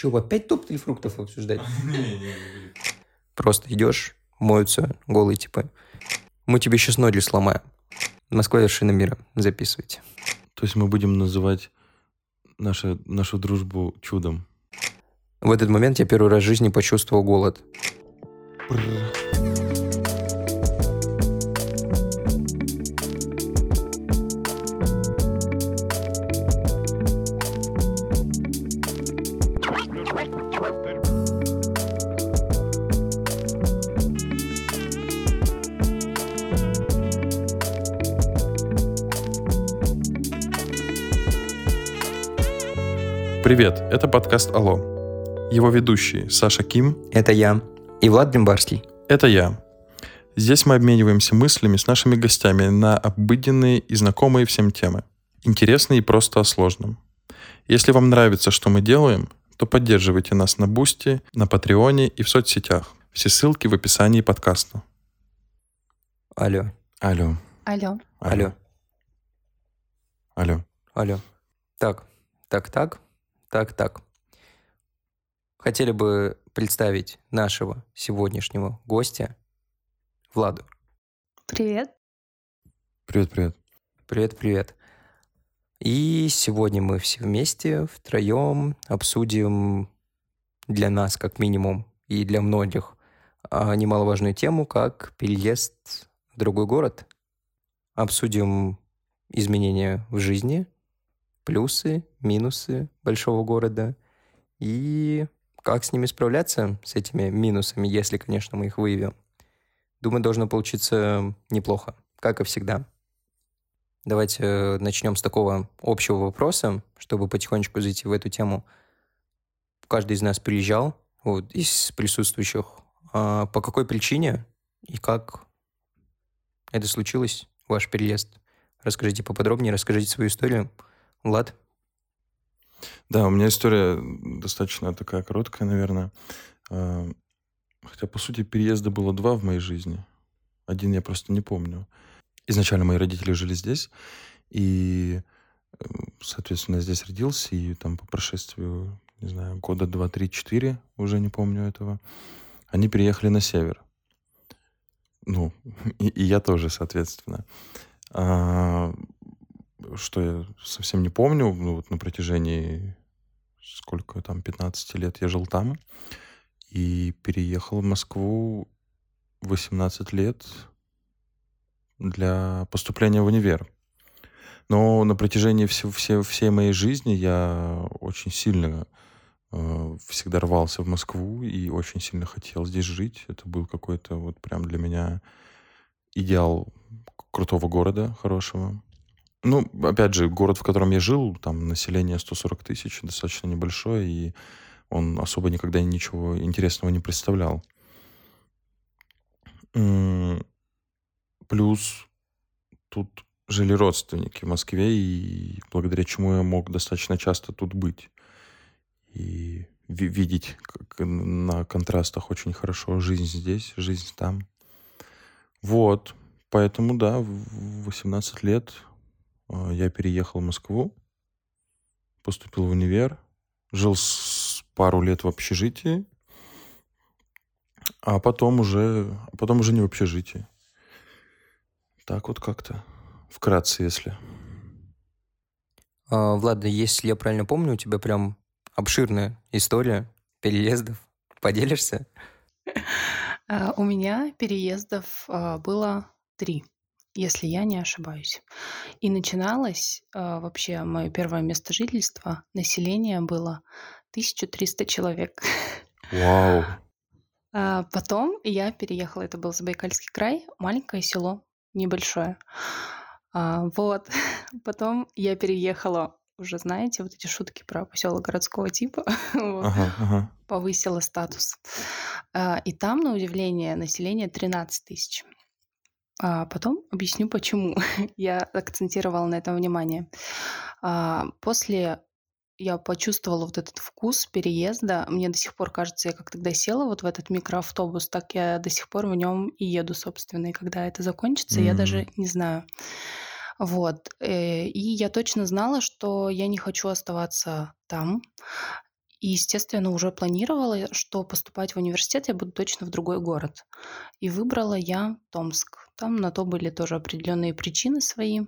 Че, опять топ-3 фруктов обсуждать? Просто идешь, моются голые типа. Мы тебе сейчас ноги сломаем. Москва вершина мира. Записывайте. То есть мы будем называть нашу, нашу дружбу чудом. В этот момент я первый раз в жизни почувствовал голод. Привет, это подкаст «Алло». Его ведущие Саша Ким. Это я. И Влад Бимбарский. Это я. Здесь мы обмениваемся мыслями с нашими гостями на обыденные и знакомые всем темы. Интересные и просто о сложном. Если вам нравится, что мы делаем, то поддерживайте нас на Бусти, на Патреоне и в соцсетях. Все ссылки в описании подкаста. Алло. Алло. Алло. Алло. Алло. Алло. Так, так, так, так, так. Хотели бы представить нашего сегодняшнего гостя Владу. Привет. Привет, привет. Привет, привет. И сегодня мы все вместе, втроем обсудим для нас, как минимум, и для многих, а, немаловажную тему, как переезд в другой город. Обсудим изменения в жизни, плюсы, минусы большого города и как с ними справляться, с этими минусами, если, конечно, мы их выявим. Думаю, должно получиться неплохо, как и всегда. Давайте э, начнем с такого общего вопроса, чтобы потихонечку зайти в эту тему. Каждый из нас приезжал, вот, из присутствующих. А по какой причине и как это случилось, ваш переезд? Расскажите поподробнее, расскажите свою историю. Влад? Да, у меня история достаточно такая короткая, наверное. А, Хотя, по сути, переезда было два в моей жизни. Один я просто не помню. Изначально мои родители жили здесь, и, э, соответственно, я здесь родился, и там по прошествию, не знаю, года два, три, четыре, уже не помню этого, они переехали на север. Ну, и, и я тоже, соответственно. А, что я совсем не помню, ну, вот на протяжении сколько там, 15 лет я жил там и переехал в Москву 18 лет для поступления в универ. Но на протяжении все, все, всей моей жизни я очень сильно э, всегда рвался в Москву и очень сильно хотел здесь жить. Это был какой-то вот прям для меня идеал крутого города, хорошего. Ну, опять же, город, в котором я жил, там население 140 тысяч, достаточно небольшое, и он особо никогда ничего интересного не представлял. Плюс тут жили родственники в Москве, и благодаря чему я мог достаточно часто тут быть. И ви- видеть как на контрастах очень хорошо жизнь здесь, жизнь там. Вот. Поэтому, да, в 18 лет я переехал в Москву, поступил в универ, жил с пару лет в общежитии, а потом уже, а потом уже не в общежитии. Так вот как-то. Вкратце, если. А, Влад, если я правильно помню, у тебя прям обширная история переездов. Поделишься? А, У меня переездов а, было три, если я не ошибаюсь. И начиналось а, вообще мое первое место жительства. Население было 1300 человек. Вау. А Потом я переехала, это был Забайкальский край, маленькое село, небольшое. А, Вот. Потом я переехала, уже знаете, вот эти шутки про поселок городского типа. Вот. Ага, ага. повысила статус. А, И там, на удивление, население 13 тысяч. А потом объясню, почему я акцентировала на этом внимание. А, После я почувствовала вот этот вкус переезда. Мне до сих пор кажется, я как тогда села вот в этот микроавтобус, так я до сих пор в нем и еду, собственно. И когда это закончится, я даже не знаю. Вот. Э, И я точно знала, что я не хочу оставаться там. И, естественно, уже планировала, что поступать в университет я буду точно в другой город. И выбрала я Томск. Там на то были тоже определенные причины свои.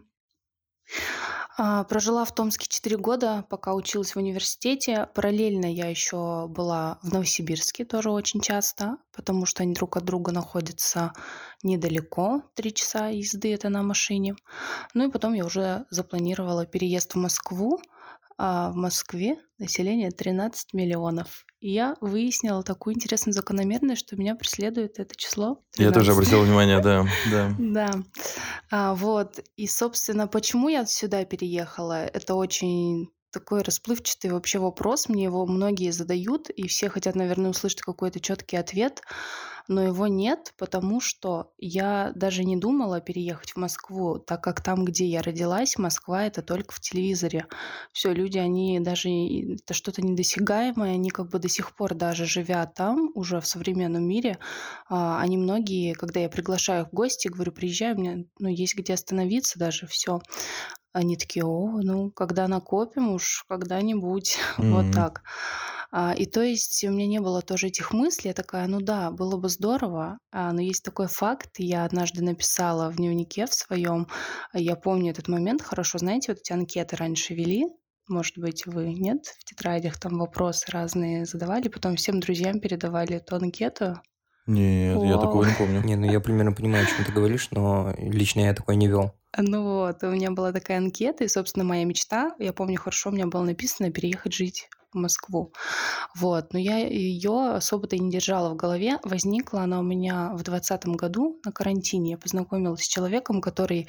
А, прожила в Томске 4 года, пока училась в университете. Параллельно я еще была в Новосибирске тоже очень часто, потому что они друг от друга находятся недалеко, 3 часа езды это на машине. Ну и потом я уже запланировала переезд в Москву, а в Москве население 13 миллионов. И я выяснила такую интересную закономерность, что меня преследует это число. 13. Я тоже обратил внимание, да, да. Да. А, вот. И, собственно, почему я сюда переехала? Это очень такой расплывчатый вообще вопрос. Мне его многие задают, и все хотят, наверное, услышать какой-то четкий ответ, но его нет, потому что я даже не думала переехать в Москву, так как там, где я родилась, Москва это только в телевизоре. Все, люди, они даже это что-то недосягаемое, они как бы до сих пор даже живя там, уже в современном мире, а, они многие, когда я приглашаю их в гости, говорю, приезжай, у меня ну, есть где остановиться даже, все. Они такие, о, ну, когда накопим уж когда-нибудь, вот так. А, и то есть у меня не было тоже этих мыслей. Я такая, ну да, было бы здорово, а, но есть такой факт. Я однажды написала в дневнике в своем, я помню этот момент хорошо. Знаете, вот эти анкеты раньше вели, может быть, вы нет, в тетрадях там вопросы разные задавали, потом всем друзьям передавали эту анкету. Нет, я такого не помню. Не, ну я примерно понимаю, о чем ты говоришь, но лично я такой не вел. Ну вот, у меня была такая анкета, и, собственно, моя мечта, я помню хорошо, у меня было написано переехать жить Москву. Вот, но я ее особо-то и не держала в голове. Возникла она у меня в двадцатом году на карантине. Я познакомилась с человеком, который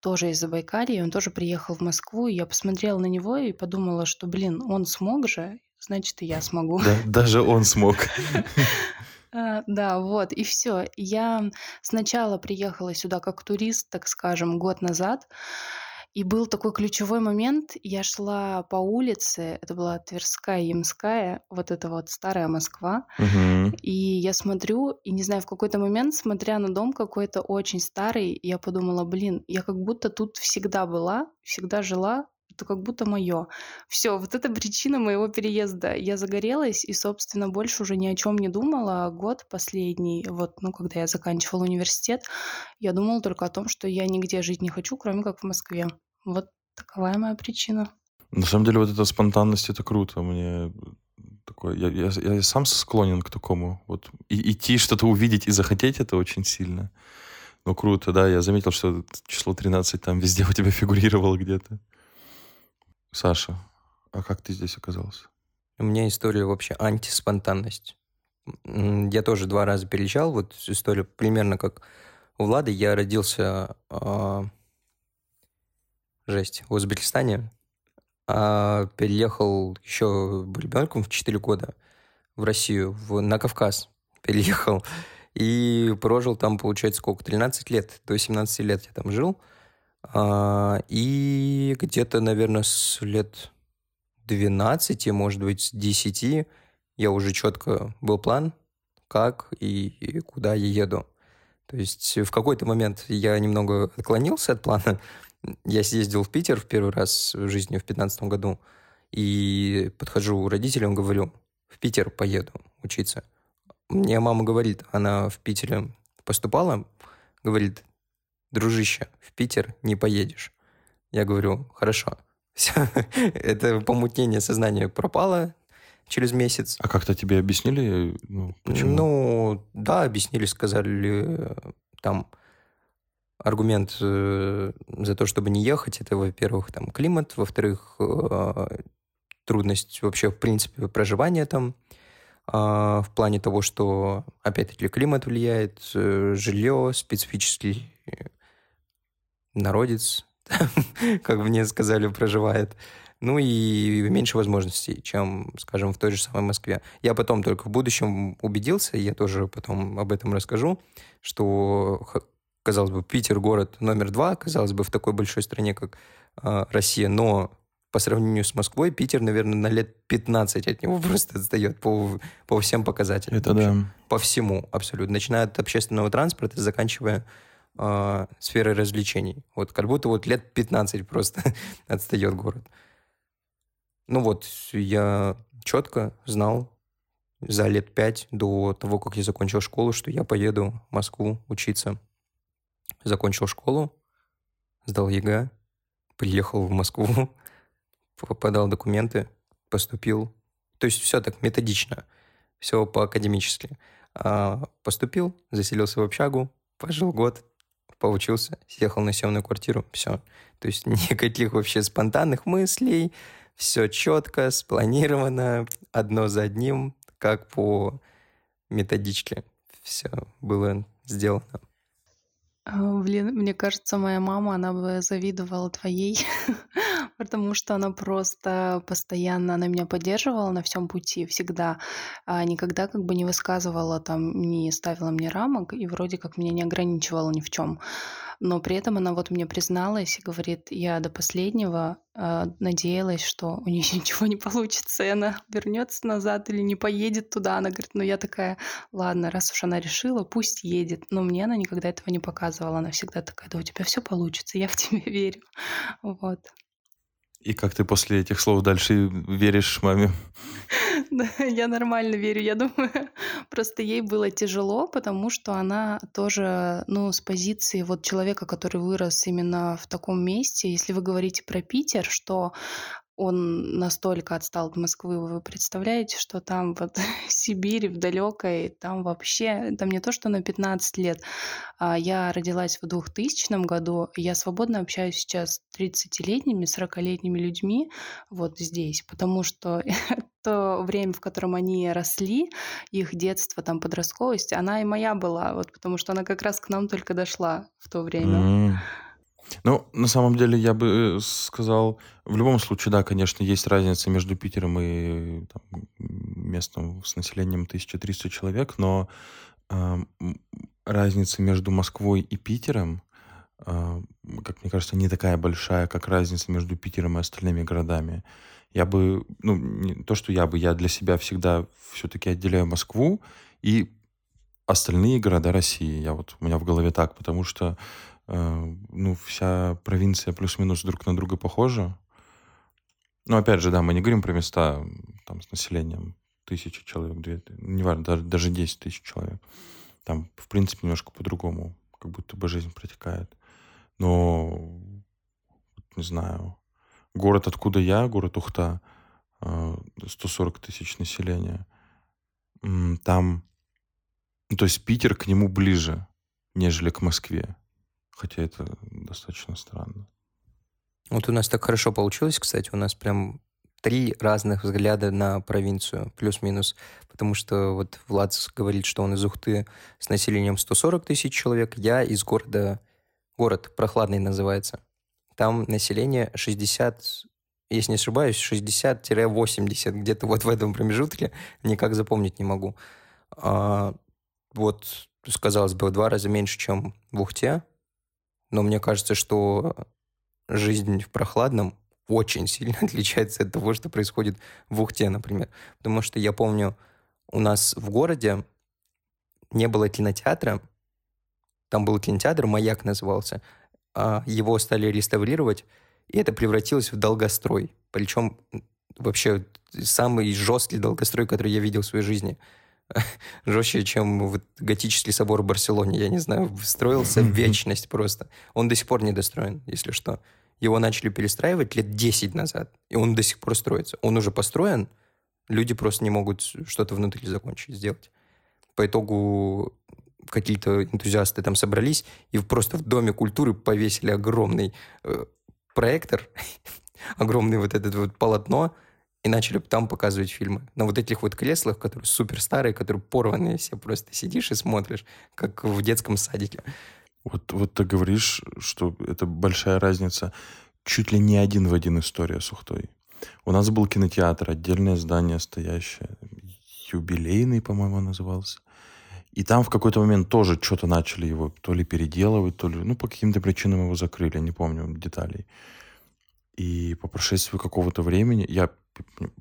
тоже из Забайкалья, он тоже приехал в Москву, и я посмотрела на него и подумала, что, блин, он смог же, значит, и я смогу. Да, даже он смог. А, да, вот, и все. Я сначала приехала сюда как турист, так скажем, год назад. И был такой ключевой момент. Я шла по улице, это была Тверская, Ямская, вот это вот старая Москва. Мгм. И я смотрю, и не знаю, в какой-то момент, смотря на дом какой-то очень старый, я подумала, блин, я как будто тут всегда была, всегда жила, это как будто мое. Все, вот это причина моего переезда. Я загорелась и, собственно, больше уже ни о чем не думала. Год последний, вот, ну, когда я заканчивала университет, я думала только о том, что я нигде жить не хочу, кроме как в Москве. Вот таковая моя причина. На самом деле, вот эта спонтанность, это круто. Мне такое, я, я, я сам склонен к такому. Вот и, идти что-то увидеть и захотеть, это очень сильно. Ну, круто, да. Я заметил, что число 13 там везде у тебя фигурировало где-то. Саша, а как ты здесь оказался? У меня история вообще антиспонтанность. Я тоже два раза переезжал. Вот история примерно как у Влады. Я родился, а, жесть, в Узбекистане. А переехал еще ребенком в 4 года в Россию, в, на Кавказ переехал. И прожил там, получается, сколько? 13 лет. До 17 лет я там жил. А, и где-то, наверное, с лет 12, может быть, с 10 я уже четко был план, как и куда я еду. То есть в какой-то момент я немного отклонился от плана. Я съездил в Питер в первый раз в жизни в 2015 году. И подхожу к родителям, говорю, в Питер поеду учиться. Мне мама говорит, она в Питере поступала, говорит, дружище, в Питер не поедешь. Я говорю, хорошо. Все, это помутнение сознания пропало через месяц. А как-то тебе объяснили, ну, почему? Ну, да, объяснили, сказали, там аргумент э, за то, чтобы не ехать, это, во-первых, там климат, во-вторых, э, трудность вообще, в принципе, проживания там, а, в плане того, что, опять-таки, климат влияет, э, жилье, специфический народец, как мне сказали, проживает. Ну и меньше возможностей, чем, скажем, в той же самой Москве. Я потом только в будущем убедился, я тоже потом об этом расскажу, что, казалось бы, Питер город номер два, казалось бы, в такой большой стране, как э, Россия, но по сравнению с Москвой, Питер, наверное, на лет 15 от него просто отстает по, по всем показателям. Это да. По всему абсолютно. Начиная от общественного транспорта, заканчивая э, сферой развлечений. Вот как будто вот лет 15 просто отстает город. Ну вот, я четко знал за лет пять до того, как я закончил школу, что я поеду в Москву учиться. Закончил школу, сдал ЕГЭ, приехал в Москву, подал документы, поступил. То есть все так методично, все по-академически. А, поступил, заселился в общагу, пожил год, поучился, съехал на съемную квартиру, все. То есть никаких вообще спонтанных мыслей, все четко, спланировано, одно за одним, как по методичке. Все было сделано. А, блин, мне кажется, моя мама, она бы завидовала твоей, потому что она просто постоянно, она меня поддерживала на всем пути, всегда. А никогда как бы не высказывала там, не ставила мне рамок и вроде как меня не ограничивала ни в чем но при этом она вот мне призналась и говорит, я до последнего э, надеялась, что у нее ничего не получится, и она вернется назад или не поедет туда. Она говорит, ну я такая, ладно, раз уж она решила, пусть едет. Но мне она никогда этого не показывала. Она всегда такая, да у тебя все получится, я в тебя верю. Вот. И как ты после этих слов дальше веришь маме? Да, я нормально верю. Я думаю, просто ей было тяжело, потому что она тоже, ну, с позиции вот человека, который вырос именно в таком месте. Если вы говорите про Питер, что он настолько отстал от Москвы, вы представляете, что там вот Сибирь в далекой, там вообще, там не то, что на 15 лет. А я родилась в 2000 году, я свободно общаюсь сейчас с 30-летними, 40-летними людьми вот здесь, потому что то время, в котором они росли, их детство, там, подростковость, она и моя была, вот потому что она как раз к нам только дошла в то время. Mm. Ну, на самом деле, я бы э, сказал, в любом случае, да, конечно, есть разница между Питером и там, местом с населением 1300 человек, но э, разница между Москвой и Питером, э, как мне кажется, не такая большая, как разница между Питером и остальными городами. Я бы, ну, не то, что я бы, я для себя всегда все-таки отделяю Москву и остальные города России. Я вот, у меня в голове так, потому что ну, вся провинция плюс-минус друг на друга похожа. Но опять же, да, мы не говорим про места там с населением тысячи человек, две, неважно, даже, даже 10 тысяч человек. Там, в принципе, немножко по-другому, как будто бы жизнь протекает. Но, не знаю, город, откуда я, город Ухта, 140 э, тысяч населения, там, ну, то есть Питер к нему ближе, нежели к Москве. Хотя это достаточно странно. Вот у нас так хорошо получилось, кстати, у нас прям три разных взгляда на провинцию, плюс-минус. Потому что вот Влад говорит, что он из Ухты с населением 140 тысяч человек, я из города, город Прохладный называется. Там население 60, если не ошибаюсь, 60-80, где-то вот в этом промежутке, никак запомнить не могу. А, вот, казалось бы, в два раза меньше, чем в Ухте, но мне кажется, что жизнь в прохладном очень сильно отличается от того, что происходит в Ухте, например. Потому что я помню, у нас в городе не было кинотеатра, там был кинотеатр, «Маяк» назывался, а его стали реставрировать, и это превратилось в долгострой. Причем вообще самый жесткий долгострой, который я видел в своей жизни – жестче, чем вот готический собор в Барселоне, я не знаю, строился в вечность просто. Он до сих пор не достроен, если что. Его начали перестраивать лет 10 назад, и он до сих пор строится. Он уже построен, люди просто не могут что-то внутри закончить, сделать. По итогу какие-то энтузиасты там собрались и просто в Доме культуры повесили огромный э, проектор, огромный вот этот вот полотно, и начали там показывать фильмы. На вот этих вот креслах, которые супер старые, которые порванные, все просто сидишь и смотришь, как в детском садике. Вот, вот ты говоришь, что это большая разница. Чуть ли не один в один история с Ухтой. У нас был кинотеатр, отдельное здание стоящее, юбилейный, по-моему, назывался. И там в какой-то момент тоже что-то начали его то ли переделывать, то ли, ну, по каким-то причинам его закрыли, не помню деталей. И по прошествии какого-то времени, я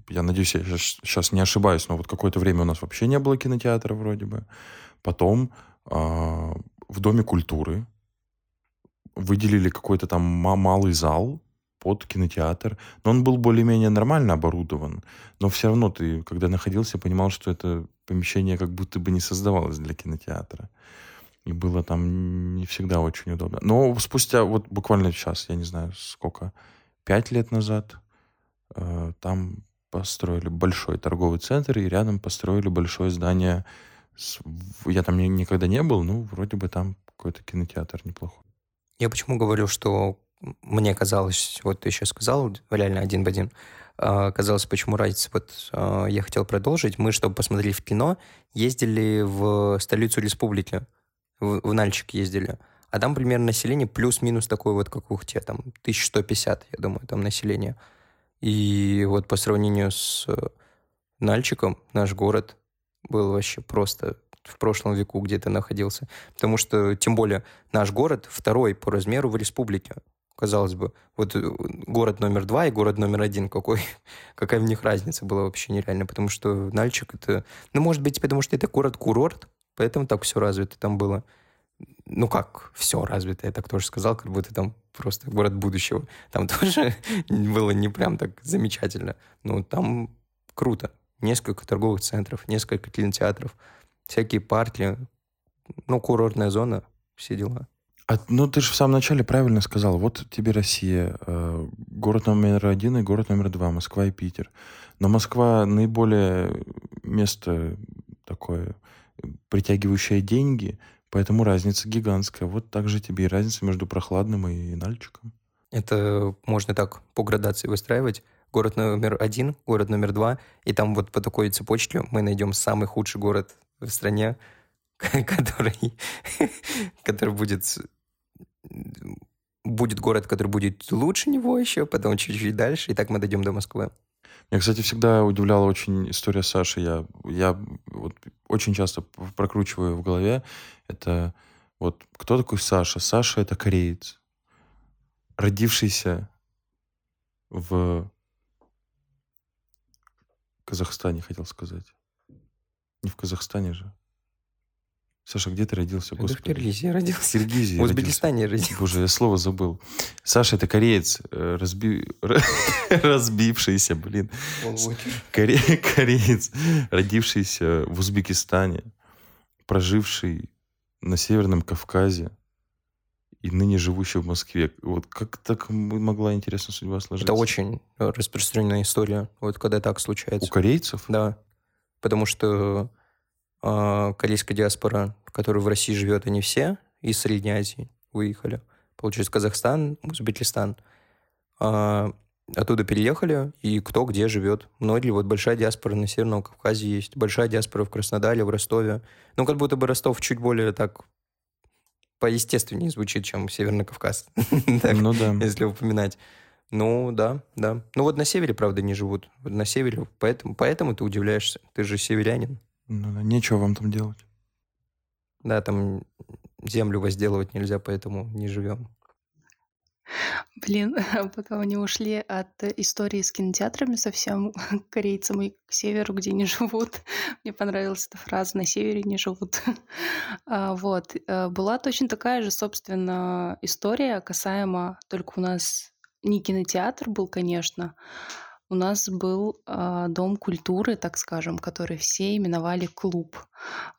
я надеюсь, я сейчас не ошибаюсь, но вот какое-то время у нас вообще не было кинотеатра вроде бы. Потом э, в Доме культуры выделили какой-то там малый зал, под кинотеатр. Но он был более-менее нормально оборудован. Но все равно ты, когда находился, понимал, что это помещение как будто бы не создавалось для кинотеатра. И было там не всегда очень удобно. Но спустя вот буквально сейчас, я не знаю сколько, пять лет назад, э, там построили большой торговый центр, и рядом построили большое здание. С... Я там никогда не был, ну, вроде бы там какой-то кинотеатр неплохой. Я почему говорю, что мне казалось, вот ты сейчас сказал, реально один в один, а, казалось, почему разница. Вот а, я хотел продолжить. Мы, чтобы посмотреть в кино, ездили в столицу республики, в, Нальчик ездили. А там примерно население плюс-минус такое вот, как у тебя, там 1150, я думаю, там население. И вот по сравнению с Нальчиком, наш город был вообще просто в прошлом веку где-то находился. Потому что, тем более, наш город второй по размеру в республике. Казалось бы, вот э, город номер два и город номер один, какой, какая в них разница была вообще нереальная, потому что Нальчик это... Ну, может быть, потому что это город-курорт, поэтому так все развито там было. Ну как, все развито, я так тоже сказал, как будто там просто город будущего. Там тоже было не прям так замечательно. Но там круто. Несколько торговых центров, несколько кинотеатров, всякие парки, ну, курортная зона, все дела. А, ну, ты же в самом начале правильно сказал. Вот тебе Россия, э, город номер один и город номер два, Москва и Питер. Но Москва наиболее место такое, притягивающее деньги, поэтому разница гигантская. Вот так же тебе и разница между прохладным и Нальчиком. Это можно так по градации выстраивать. Город номер один, город номер два, и там вот по такой цепочке мы найдем самый худший город в стране, который, который будет будет город, который будет лучше него еще, потом чуть-чуть дальше, и так мы дойдем до Москвы. Меня, кстати, всегда удивляла очень история Саши. Я, я вот очень часто прокручиваю в голове. Это вот кто такой Саша? Саша — это кореец, родившийся в Казахстане, хотел сказать. Не в Казахстане же. Саша, где ты родился, господи? в Киргизии родился. В Киргизии В Узбекистане родился. Боже, я слово забыл. Саша, это кореец, э, разби... разбившийся, блин. Коре... Кореец, родившийся в Узбекистане, проживший на Северном Кавказе и ныне живущий в Москве. Вот как так могла интересная судьба сложиться? Это очень распространенная история, вот когда так случается. У корейцев? Да. Потому что корейская диаспора который в России живет, они все из Средней Азии выехали. Получается, Казахстан, Узбекистан. А, оттуда переехали, и кто где живет. Многие, вот большая диаспора на Северном Кавказе есть, большая диаспора в Краснодаре, в Ростове. Ну, как будто бы Ростов чуть более так поестественнее звучит, чем Северный Кавказ. ну да. Если упоминать. Ну, да, да. Ну вот на севере, правда, не живут. На севере, поэтому, поэтому ты удивляешься. Ты же северянин. Ну да, нечего вам там делать. Да, там землю возделывать нельзя, поэтому не живем. Блин, пока мы не ушли от истории с кинотеатрами совсем к корейцам и к северу, где не живут. Мне понравилась эта фраза «на севере не живут». А, вот. Э, была точно такая же, собственно, история касаемо... Только у нас не кинотеатр был, конечно, у нас был э, дом культуры, так скажем, который все именовали клуб.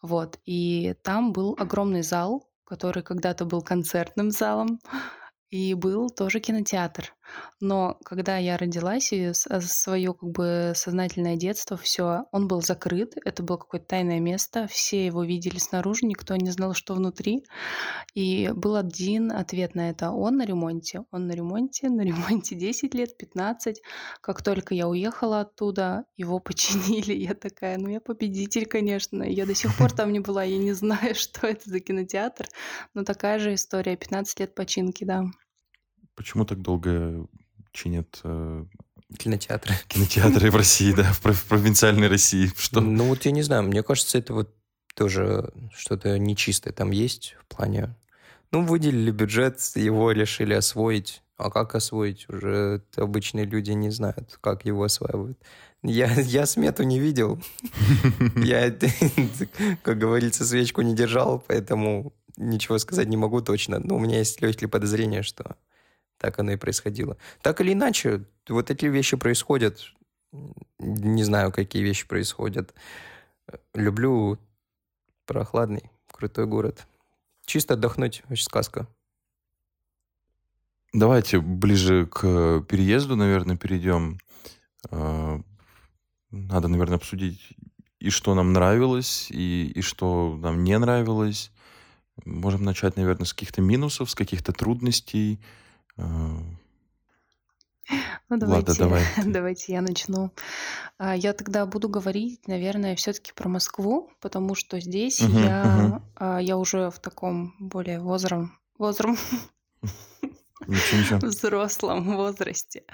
Вот. И там был огромный зал, который когда-то был концертным залом. И был тоже кинотеатр. Но когда я родилась, и свое как бы сознательное детство, все, он был закрыт, это было какое-то тайное место, все его видели снаружи, никто не знал, что внутри. И был один ответ на это, он на ремонте, он на ремонте, на ремонте 10 лет, 15. Как только я уехала оттуда, его починили, я такая, ну я победитель, конечно, я до сих пор там не была, я не знаю, что это за кинотеатр, но такая же история, 15 лет починки, да. Почему так долго чинят э, кинотеатры? Кинотеатры в России, да, в, провинциальной России. Что? Ну вот я не знаю, мне кажется, это вот тоже что-то нечистое там есть в плане... Ну, выделили бюджет, его решили освоить. А как освоить? Уже обычные люди не знают, как его осваивают. Я, я смету не видел. Я, как говорится, свечку не держал, поэтому ничего сказать не могу точно. Но у меня есть легкие подозрения, что так оно и происходило. Так или иначе, вот эти вещи происходят. Не знаю, какие вещи происходят. Люблю прохладный, крутой город. Чисто отдохнуть, очень сказка. Давайте ближе к переезду, наверное, перейдем. А, надо, наверное, обсудить и что нам нравилось, и, и что нам не нравилось. Можем начать, наверное, с каких-то минусов, с каких-то трудностей. А, ну, давайте, Ладно, давай. давайте я начну. А, я тогда буду говорить, наверное, все-таки про Москву, потому что здесь угу, я, угу. я уже в таком более Ничего, ничего. взрослом возрасте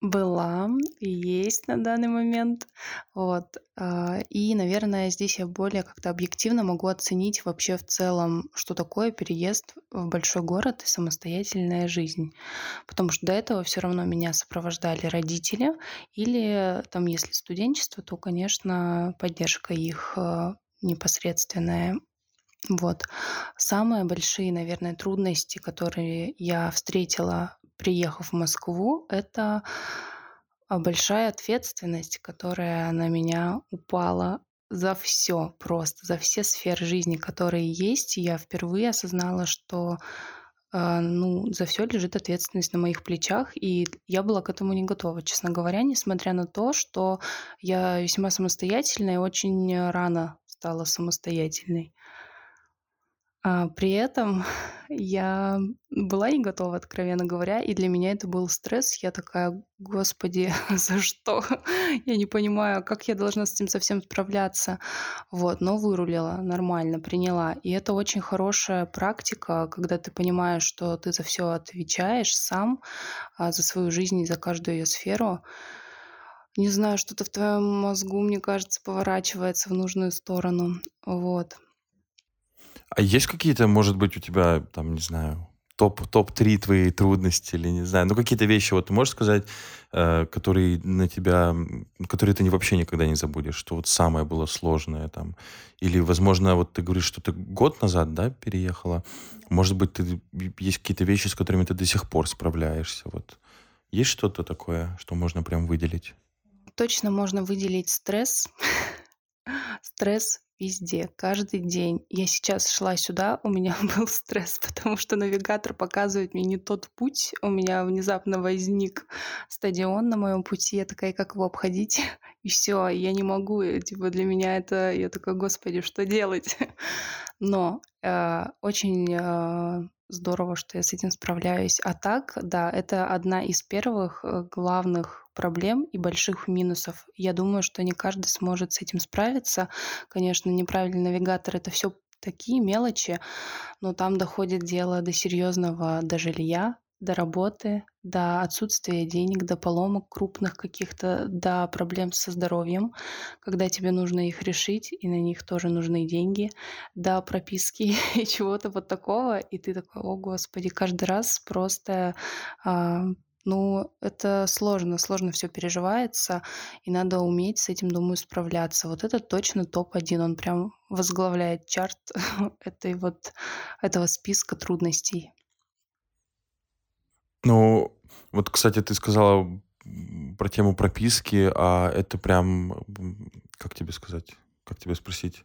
была есть на данный момент. Вот. А, и, наверное, здесь я более как-то объективно могу оценить вообще в целом, что такое переезд в большой город и самостоятельная жизнь. Потому что до этого все равно меня сопровождали родители, или там, если студенчество, то, конечно, поддержка их а, непосредственная вот. Самые большие, наверное, трудности, которые я встретила, приехав в Москву, это а, большая ответственность, которая на меня упала за все просто, за все сферы жизни, которые есть. Я впервые осознала, что э, ну, за все лежит ответственность на моих плечах, и я была к этому не готова, честно говоря, несмотря на то, что я весьма самостоятельная и очень рано стала самостоятельной. А, при этом я была не готова, откровенно говоря, и для меня это был стресс. Я такая: "Господи, за что? Я не понимаю, как я должна с этим совсем справляться?" Вот, но вырулила нормально, приняла. И это очень хорошая практика, когда ты понимаешь, что ты за все отвечаешь сам, а, за свою жизнь и за каждую ее сферу. Не знаю, что-то в твоем мозгу, мне кажется, поворачивается в нужную сторону. Вот. А есть какие-то, может быть, у тебя, там, не знаю, топ, топ-3 твои трудности или не знаю, ну какие-то вещи, вот ты можешь сказать, э, которые на тебя, которые ты вообще никогда не забудешь, что вот самое было сложное там, или, возможно, вот ты говоришь, что ты год назад, да, переехала, может быть, ты, есть какие-то вещи, с которыми ты до сих пор справляешься, вот. Есть что-то такое, что можно прям выделить? Точно можно выделить стресс. Стресс Везде, каждый день. Я сейчас шла сюда, у меня был стресс, потому что навигатор показывает мне не тот путь. У меня внезапно возник стадион на моем пути. Я такая, как его обходить? И все, я не могу. Типа для меня это... Я такая, господи, что делать? Но э, очень э, здорово, что я с этим справляюсь. А так, да, это одна из первых э, главных проблем и больших минусов. Я думаю, что не каждый сможет с этим справиться. Конечно, неправильный навигатор это все такие мелочи, но там доходит дело до серьезного, до жилья, до работы, до отсутствия денег, до поломок крупных каких-то, до проблем со здоровьем, когда тебе нужно их решить, и на них тоже нужны деньги, до прописки и чего-то вот такого, и ты такой, о господи, каждый раз просто а, ну, это сложно, сложно все переживается, и надо уметь с этим, думаю, справляться. Вот это точно топ-1, он прям возглавляет чарт этой вот, этого списка трудностей. Ну, вот, кстати, ты сказала про тему прописки, а это прям, как тебе сказать, как тебе спросить?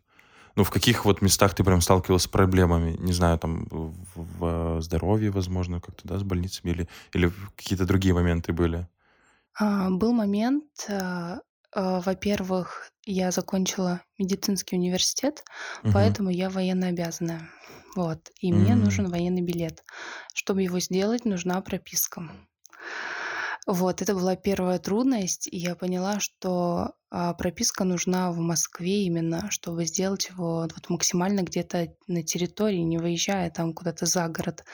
Ну, в каких вот местах ты прям сталкивалась с проблемами? Не знаю, там, в, в здоровье, возможно, как-то, да, с больницами или, или какие-то другие моменты были? А, был момент, а, а, во-первых, я закончила медицинский университет, угу. поэтому я военно обязанная. Вот. И мне нужен военный билет. Чтобы его сделать, нужна прописка. Вот, это была первая трудность, и я поняла, что а, прописка нужна в Москве именно, чтобы сделать его вот максимально где-то на территории, не выезжая там куда-то за город.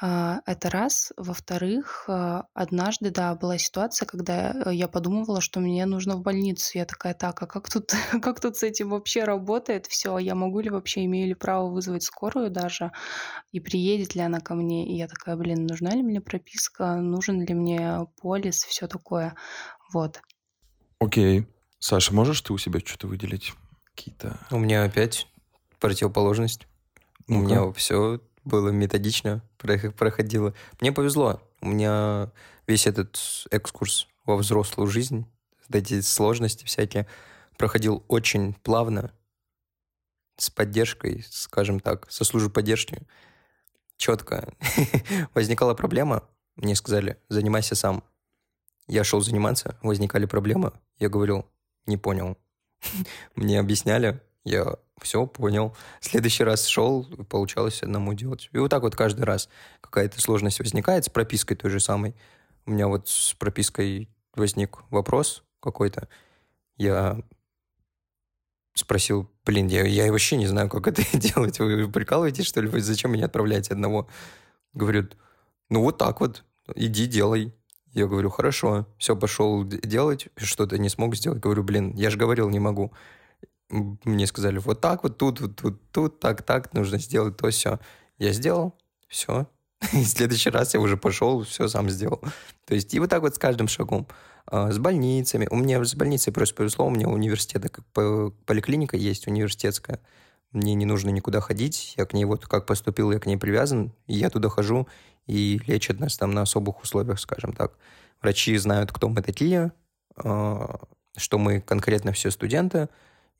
А, это раз. Во-вторых, а, однажды, да, была ситуация, когда э, я подумывала, что мне нужно в больницу. Я такая, так, а как тут, как тут с этим вообще работает все? Я могу ли вообще, имею ли право вызвать скорую даже? И приедет ли она ко мне? И я такая, блин, нужна ли мне прописка? Нужен ли мне полис? Все такое. Вот. Окей. Саша, можешь ты у себя что-то выделить? Какие-то... У меня опять противоположность. У меня все было методично, проходило. Мне повезло. У меня весь этот экскурс во взрослую жизнь, эти сложности всякие, проходил очень плавно, с поддержкой, скажем так, со службой поддержки. Четко. Возникала проблема, мне сказали, занимайся сам. Я шел заниматься, возникали проблемы. Я говорил, не понял. Мне объясняли, я все понял. В следующий раз шел, получалось одному делать. И вот так вот каждый раз какая-то сложность возникает с пропиской той же самой. У меня вот с пропиской возник вопрос какой-то. Я спросил, блин, я, я вообще не знаю, как это делать. Вы прикалываетесь, что ли? Вы зачем меня отправляете одного? Говорят, ну вот так вот, иди делай. Я говорю, хорошо, все, пошел делать, что-то не смог сделать. Говорю, блин, я же говорил, не могу. Мне сказали, вот так вот, тут, вот тут, тут, так, так, нужно сделать то, все. Я сделал, все. И в следующий раз я уже пошел, все сам сделал. То есть и вот так вот с каждым шагом. А, с больницами. У меня с больницей просто повезло, у меня университета, поликлиника есть университетская. Мне не нужно никуда ходить, я к ней вот как поступил, я к ней привязан, и я туда хожу, и лечат нас там на особых условиях, скажем так. Врачи знают, кто мы такие, а, что мы конкретно все студенты,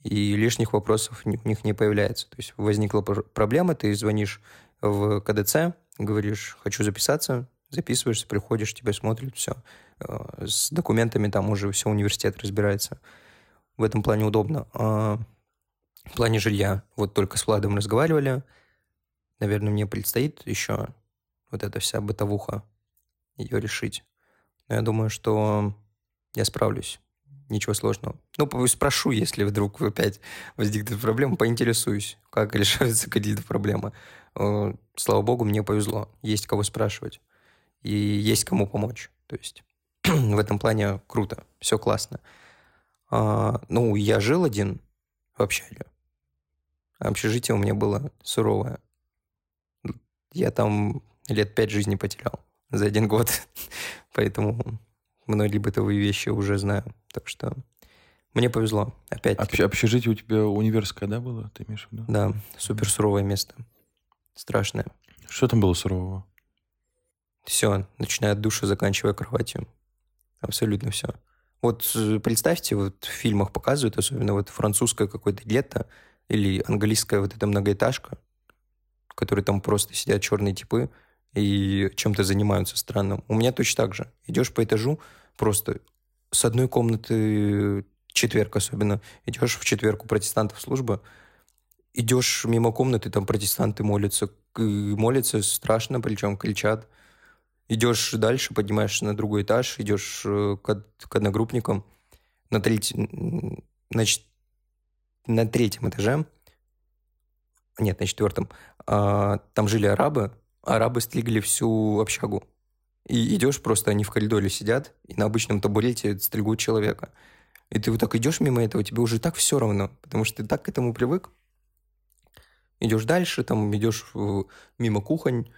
и лишних вопросов у них не появляется. То есть возникла проблема, ты звонишь в КДЦ, говоришь, хочу записаться, записываешься, приходишь, тебя смотрят, все. Э, с документами там уже все университет разбирается. В этом плане удобно. А в плане жилья, вот только с Владом разговаривали. Наверное, мне предстоит еще вот эта вся бытовуха, ее решить. Но я думаю, что я справлюсь. Ничего сложного. Ну, спрошу, если вдруг опять возникнет проблема, поинтересуюсь, как решаются какие-то проблемы. Э, слава богу, мне повезло. Есть кого спрашивать. И есть кому помочь. То есть в этом плане круто, все классно. А, ну, я жил один в общаге. Общежитие у меня было суровое. Я там лет пять жизни потерял за один год. Поэтому многие бытовые вещи уже знаю. Так что мне повезло. Опять. Общ- общежитие у тебя универское, да, было? Ты имеешь в виду? Да, супер суровое место. Страшное. Что там было сурового? Все, начиная от душа, заканчивая кроватью. Абсолютно все. Вот э, представьте, вот в фильмах показывают, особенно вот французское какое-то гетто или английская вот эта многоэтажка, в которой там просто сидят черные типы и чем-то занимаются странным. У меня точно так же. Идешь по этажу, просто с одной комнаты четверг особенно, идешь в четверку протестантов служба, идешь мимо комнаты, там протестанты молятся, молятся страшно, причем кричат, Идешь дальше, поднимаешься на другой этаж, идешь э, к, к одногруппникам. На, треть, значит, на третьем этаже, нет, на четвертом, а, там жили арабы, арабы стригли всю общагу. И идешь просто, они в коридоре сидят, и на обычном табурете стригут человека. И ты вот так идешь мимо этого, тебе уже так все равно, потому что ты так к этому привык. Идешь дальше, там идешь мимо кухонь,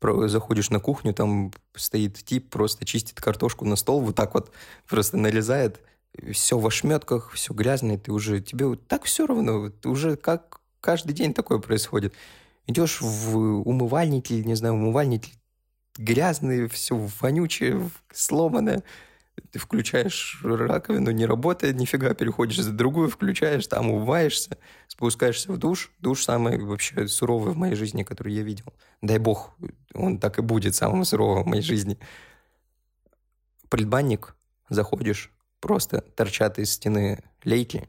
заходишь на кухню, там стоит тип, просто чистит картошку на стол, вот так вот просто нарезает, все в ошметках, все грязное, ты уже, тебе вот так все равно, уже как каждый день такое происходит. Идешь в умывальник, не знаю, умывальник грязный, все вонючее, сломанное, ты включаешь раковину, не работает нифига, переходишь за другую, включаешь, там умываешься, спускаешься в душ. Душ самый вообще суровый в моей жизни, который я видел. Дай бог, он так и будет самым суровым в моей жизни. Предбанник, заходишь, просто торчат из стены лейки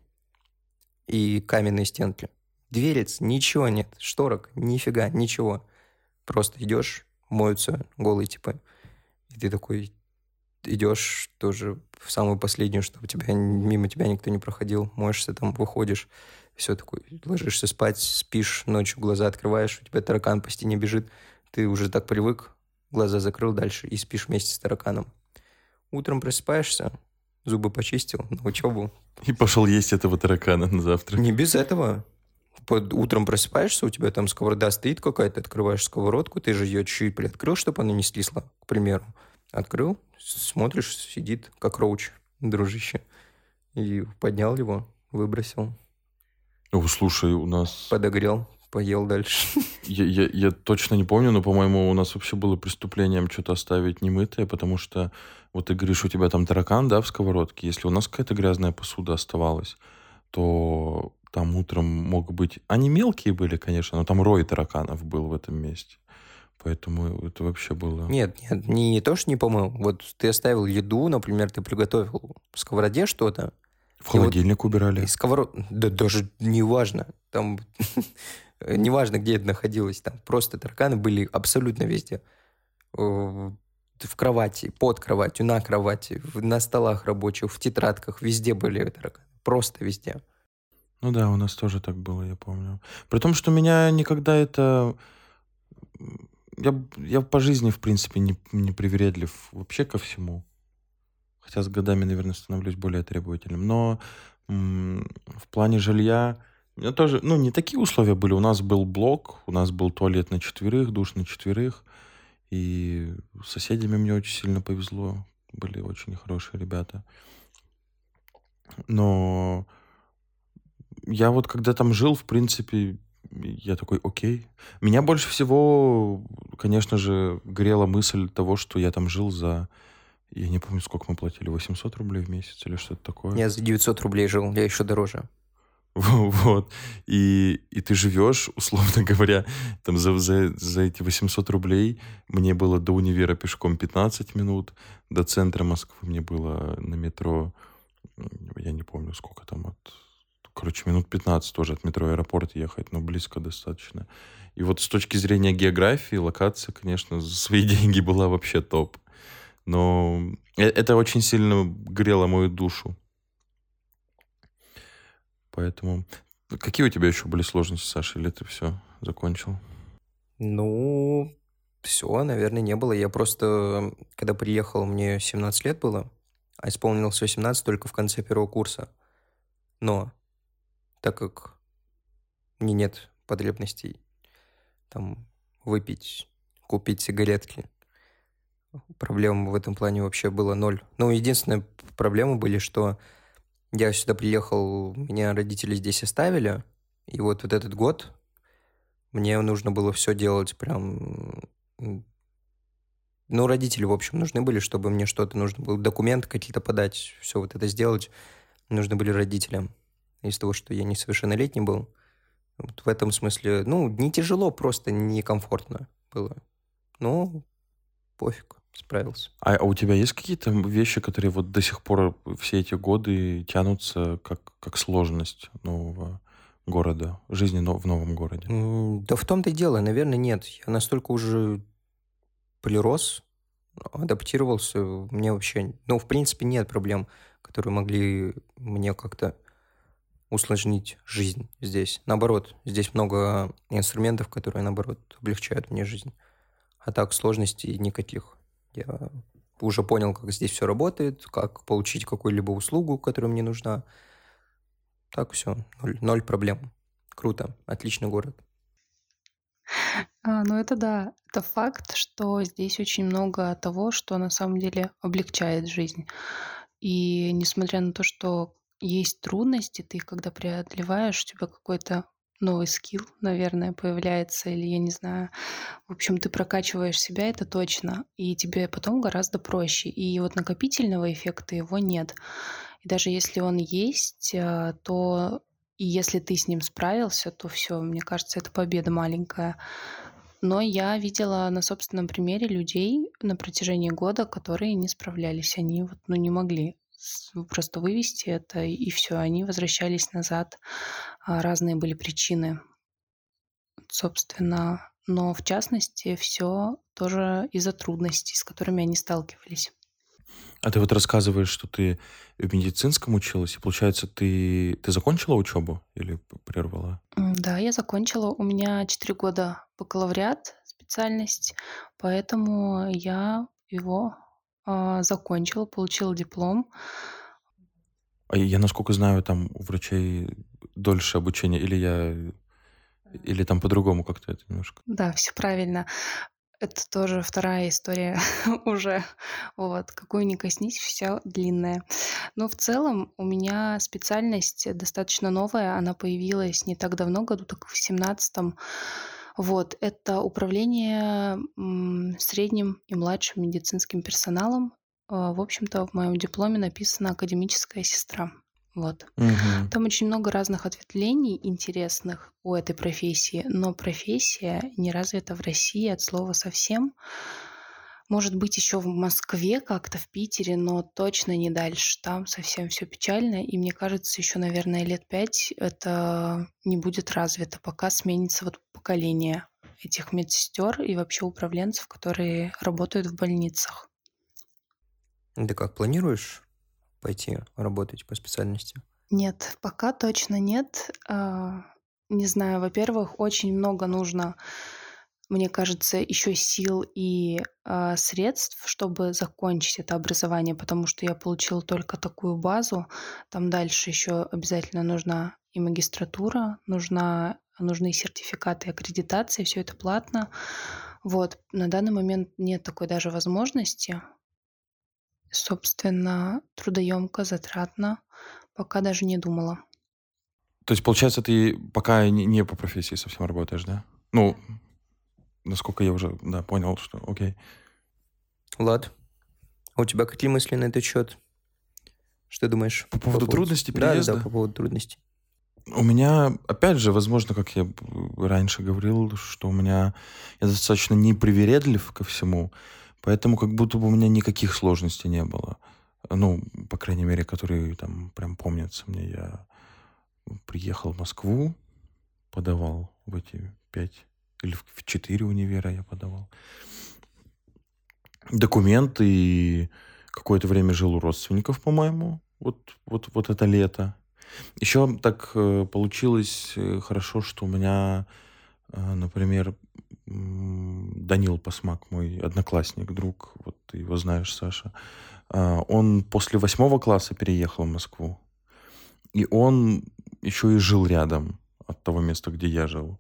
и каменные стенки. Дверец, ничего нет, шторок, нифига, ничего. Просто идешь, моются голые типа. И ты такой, идешь тоже в самую последнюю, чтобы тебя, мимо тебя никто не проходил, моешься там, выходишь, все такое, ложишься спать, спишь, ночью глаза открываешь, у тебя таракан по стене бежит, ты уже так привык, глаза закрыл дальше и спишь вместе с тараканом. Утром просыпаешься, зубы почистил, на учебу. И пошел есть этого таракана на завтрак. Не без этого. Под утром просыпаешься, у тебя там сковорода стоит какая-то, открываешь сковородку, ты же ее чуть-чуть приоткрыл, чтобы она не слизла, к примеру. Открыл, смотришь, сидит, как роуч, дружище. И поднял его, выбросил. О, слушай, у нас... Подогрел, поел дальше. Я, я, я точно не помню, но, по-моему, у нас вообще было преступлением что-то оставить немытое, потому что вот ты говоришь, у тебя там таракан, да, в сковородке. Если у нас какая-то грязная посуда оставалась, то там утром мог быть... Они мелкие были, конечно, но там рой тараканов был в этом месте. Поэтому это вообще было... Нет, нет, не, не то, что не помыл. Вот ты оставил еду, например, ты приготовил в сковороде что-то. В холодильник вот убирали. И сковород... Да даже не важно. Там неважно, где это находилось. Там просто тараканы были абсолютно везде. В кровати, под кроватью, на кровати, на столах рабочих, в тетрадках. Везде были тараканы. Просто везде. Ну да, у нас тоже так было, я помню. При том, что меня никогда это я, я по жизни, в принципе, не, не привередлив вообще ко всему. Хотя с годами, наверное, становлюсь более требовательным. Но м- в плане жилья меня тоже, ну, не такие условия были. У нас был блок, у нас был туалет на четверых, душ на четверых. И с соседями мне очень сильно повезло. Были очень хорошие ребята. Но я вот когда там жил, в принципе, я такой, окей. Меня больше всего, конечно же, грела мысль того, что я там жил за... Я не помню, сколько мы платили, 800 рублей в месяц или что-то такое. Я за 900 рублей жил, я еще дороже. Вот. И, и ты живешь, условно говоря, там за, за, за эти 800 рублей мне было до универа пешком 15 минут, до центра Москвы мне было на метро, я не помню, сколько там от короче, минут 15 тоже от метро аэропорт ехать, но близко достаточно. И вот с точки зрения географии, локация, конечно, за свои деньги была вообще топ. Но э, это очень сильно грело мою душу. Поэтому... Какие у тебя еще были сложности, Саша, или ты все закончил? Ну, все, наверное, не было. Я просто, когда приехал, мне 17 лет было, а исполнилось 18 только в конце первого курса. Но так как мне нет потребностей там выпить, купить сигаретки. Проблем в этом плане вообще было ноль. Ну, единственная проблема были, что я сюда приехал, меня родители здесь оставили, и вот, вот этот год мне нужно было все делать прям... Ну, родители, в общем, нужны были, чтобы мне что-то нужно было, документы какие-то подать, все вот это сделать, нужны были родителям из-за того, что я несовершеннолетний был. Вот в этом смысле, ну, не тяжело, просто некомфортно было. Ну, пофиг, справился. А, а у тебя есть какие-то вещи, которые вот до сих пор все эти годы тянутся как, как сложность нового города, жизни в новом городе? Да в том-то и дело, наверное, нет. Я настолько уже прирос, адаптировался, мне вообще, ну, в принципе, нет проблем, которые могли мне как-то усложнить жизнь здесь. Наоборот, здесь много инструментов, которые, наоборот, облегчают мне жизнь. А так сложностей никаких. Я уже понял, как здесь все работает, как получить какую-либо услугу, которая мне нужна. Так все, ноль, ноль проблем. Круто, отличный город. А, ну это да, это факт, что здесь очень много того, что на самом деле облегчает жизнь. И несмотря на то, что есть трудности, ты их когда преодолеваешь, у тебя какой-то новый скилл, наверное, появляется, или я не знаю. В общем, ты прокачиваешь себя, это точно, и тебе потом гораздо проще. И вот накопительного эффекта его нет. И даже если он есть, а, то и если ты с ним справился, то все, мне кажется, это победа маленькая. Но я видела на собственном примере людей на протяжении года, которые не справлялись. Они вот, ну, не могли просто вывести это, и все, они возвращались назад. А, разные были причины, собственно. Но в частности, все тоже из-за трудностей, с которыми они сталкивались. А ты вот рассказываешь, что ты в медицинском училась, и получается, ты, ты закончила учебу или прервала? Да, я закончила. У меня 4 года бакалавриат, специальность, поэтому я его а, закончила, получила диплом. А я, насколько знаю, там у врачей дольше обучения, или я... Или там по-другому как-то это немножко? Да, все правильно. это тоже вторая история уже. Вот, какую ни коснись, вся длинная. Но в целом у меня специальность достаточно новая. Она появилась не так давно, году так в семнадцатом. Вот, это управление средним и младшим медицинским персоналом. А, в общем-то, в моем дипломе написано академическая сестра. Вот. Мгм. Там очень много разных ответвлений интересных у этой профессии, но профессия не развита в России от слова совсем. Может быть, еще в Москве как-то, в Питере, но точно не дальше. Там совсем все печально, и мне кажется, еще, наверное, лет пять это не будет развито, пока сменится вот поколение этих медсестер и вообще управленцев, которые работают в больницах. Ты как, планируешь пойти работать по специальности? Нет, пока точно нет. А, не знаю, во-первых, очень много нужно, мне кажется, еще сил и а, средств, чтобы закончить это образование, потому что я получила только такую базу. Там дальше еще обязательно нужна и магистратура, нужна, нужны сертификаты аккредитации, все это платно. Вот, на данный момент нет такой даже возможности собственно, трудоемко, затратно. Пока даже не думала. То есть, получается, ты пока не по профессии совсем работаешь, да? Ну, насколько я уже, да, понял, что окей. Влад, а у тебя какие мысли на этот счет? Что думаешь? По поводу трудностей переезда? Да, да, по поводу трудностей. У меня, опять же, возможно, как я раньше говорил, что у меня я достаточно непривередлив ко всему. Поэтому как будто бы у меня никаких сложностей не было. Ну, по крайней мере, которые там прям помнятся мне. Я приехал в Москву, подавал в эти пять или в четыре универа я подавал документы и какое-то время жил у родственников, по-моему, вот, вот, вот это лето. Еще так э, получилось э, хорошо, что у меня, э, например, Данил Пасмак, мой одноклассник, друг, вот ты его знаешь, Саша, он после восьмого класса переехал в Москву. И он еще и жил рядом от того места, где я жил.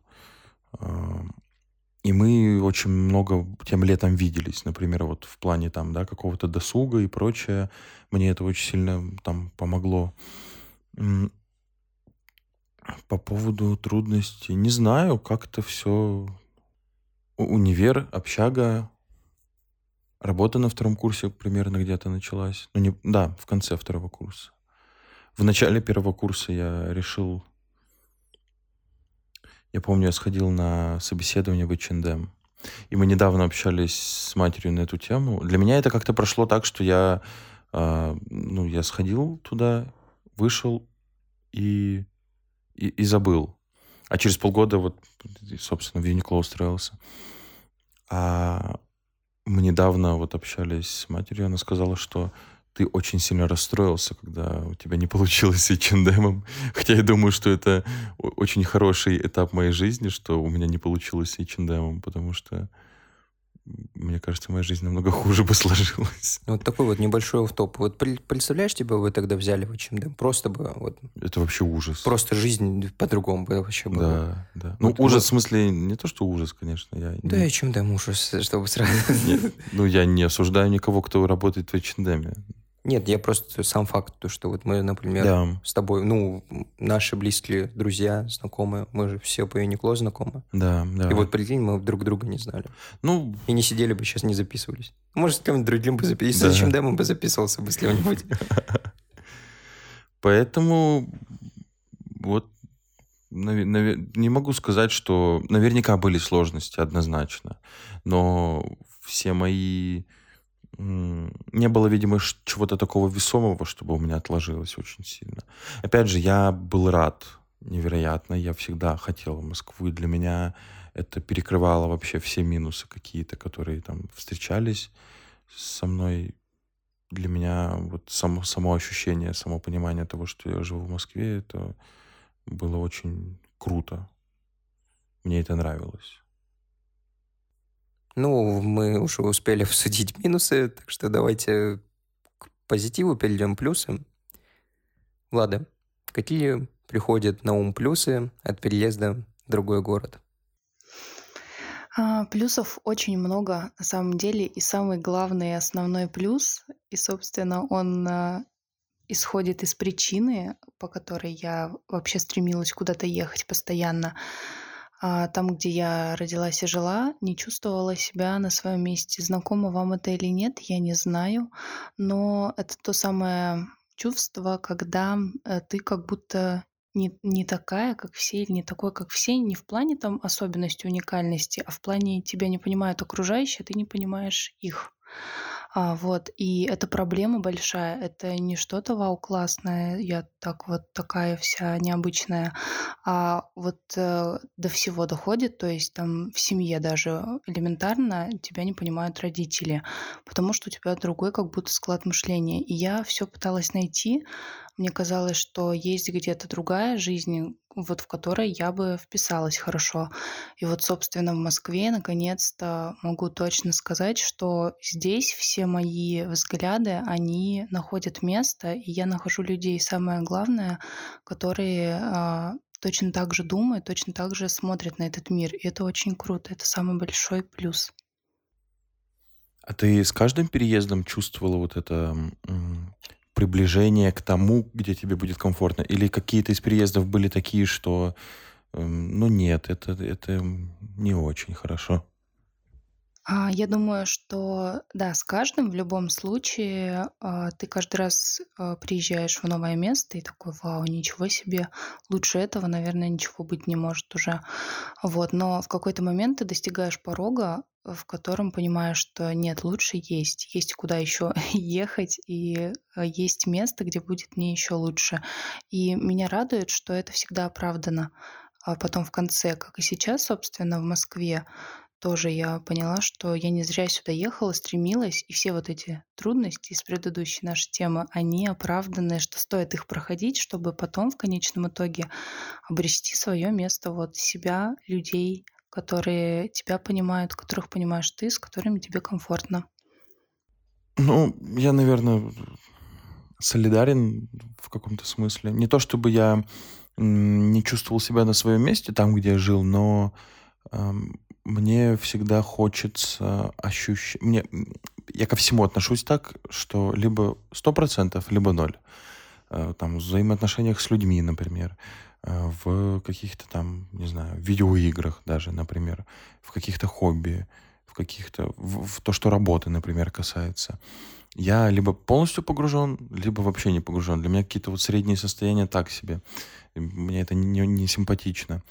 И мы очень много тем летом виделись, например, вот в плане там, да, какого-то досуга и прочее. Мне это очень сильно там помогло. По поводу трудностей, не знаю, как-то все универ, общага, работа на втором курсе примерно где-то началась. Ну, не, да, в конце второго курса. В начале первого курса я решил... Я помню, я сходил на собеседование в H&M. И мы недавно общались с матерью на эту тему. Для меня это как-то прошло так, что я, э, ну, я сходил туда, вышел и, и, и забыл. А через полгода вот, собственно, в Юникло устроился. А мы недавно вот общались с матерью, она сказала, что ты очень сильно расстроился, когда у тебя не получилось с H&M. Хотя я думаю, что это очень хороший этап моей жизни, что у меня не получилось с H&M, потому что мне кажется, моя жизнь намного хуже бы сложилась. Вот такой вот небольшой топ. Вот представляешь, тебя вы тогда взяли в H&M? Просто бы вот... Это вообще ужас. Просто жизнь по-другому бы вообще была. Да, да. Ну, вот, ужас вот. в смысле, не то, что ужас, конечно. Я да, не... H&M ужас, чтобы сразу... Нет, ну, я не осуждаю никого, кто работает в H&M. Нет, я просто сам факт, то, что вот мы, например, да. с тобой, ну, наши близкие друзья, знакомые, мы же все по Юникло знакомы. Да, да. И вот прикинь, мы друг друга не знали. Ну... И не сидели бы, сейчас не записывались. Может, с кем-нибудь другим бы записывался. Да. Зачем Дэмом бы записывался бы с кем-нибудь. Поэтому вот не могу сказать, что наверняка были сложности однозначно, но все мои не было, видимо, чего-то такого весомого, чтобы у меня отложилось очень сильно. Опять же, я был рад невероятно. Я всегда хотел Москву, и для меня это перекрывало вообще все минусы какие-то, которые там встречались со мной. Для меня вот само, само ощущение, само понимание того, что я живу в Москве, это было очень круто. Мне это нравилось. Ну, мы уже успели обсудить минусы, так что давайте к позитиву перейдем плюсы. Влада, какие приходят на ум плюсы от переезда в другой город? А, плюсов очень много на самом деле. И самый главный и основной плюс, и, собственно, он а, исходит из причины, по которой я вообще стремилась куда-то ехать постоянно. А там, где я родилась и жила, не чувствовала себя на своем месте. Знакомо вам это или нет, я не знаю. Но это то самое чувство, когда э, ты как будто не, не такая, как все, или не такой, как все, не в плане там особенности, уникальности, а в плане тебя не понимают окружающие, ты не понимаешь их. А, вот, и это проблема большая, это не что-то вау классное, я так вот такая вся необычная, а вот э, до всего доходит, то есть там в семье даже элементарно тебя не понимают родители, потому что у тебя другой как будто склад мышления. И я все пыталась найти, мне казалось, что есть где-то другая жизнь, вот в которой я бы вписалась хорошо. И вот, собственно, в Москве наконец-то могу точно сказать, что здесь все мои взгляды, они находят место, и я нахожу людей, самое главное, которые а, точно так же думают, точно так же смотрят на этот мир. И это очень круто, это самый большой плюс. А ты с каждым переездом чувствовала вот это приближение к тому, где тебе будет комфортно? Или какие-то из переездов были такие, что, эм, ну нет, это, это не очень хорошо? А, я думаю, что да, с каждым в любом случае а, ты каждый раз а, приезжаешь в новое место и такой, вау, ничего себе, лучше этого, наверное, ничего быть не может уже. Вот, но в какой-то момент ты достигаешь порога, в котором понимаешь, что нет, лучше есть, есть куда еще ехать, и есть место, где будет мне еще лучше. И меня радует, что это всегда оправдано. А потом в конце, как и сейчас, собственно, в Москве, тоже я поняла, что я не зря сюда ехала, стремилась, и все вот эти трудности из предыдущей нашей темы, они оправданы, что стоит их проходить, чтобы потом в конечном итоге обрести свое место, вот себя, людей, которые тебя понимают, которых понимаешь ты, с которыми тебе комфортно. Ну, я, наверное, солидарен в каком-то смысле. Не то чтобы я не чувствовал себя на своем месте, там, где я жил, но мне всегда хочется ощущать... Мне... Я ко всему отношусь так, что либо 100%, либо ноль. Э, там, в взаимоотношениях с людьми, например, э, в каких-то там, не знаю, видеоиграх даже, например, в каких-то хобби, в каких-то... В, в то, что работы, например, касается. Я либо полностью погружен, либо вообще не погружен. Для меня какие-то вот средние состояния так себе. Мне это не, не симпатично.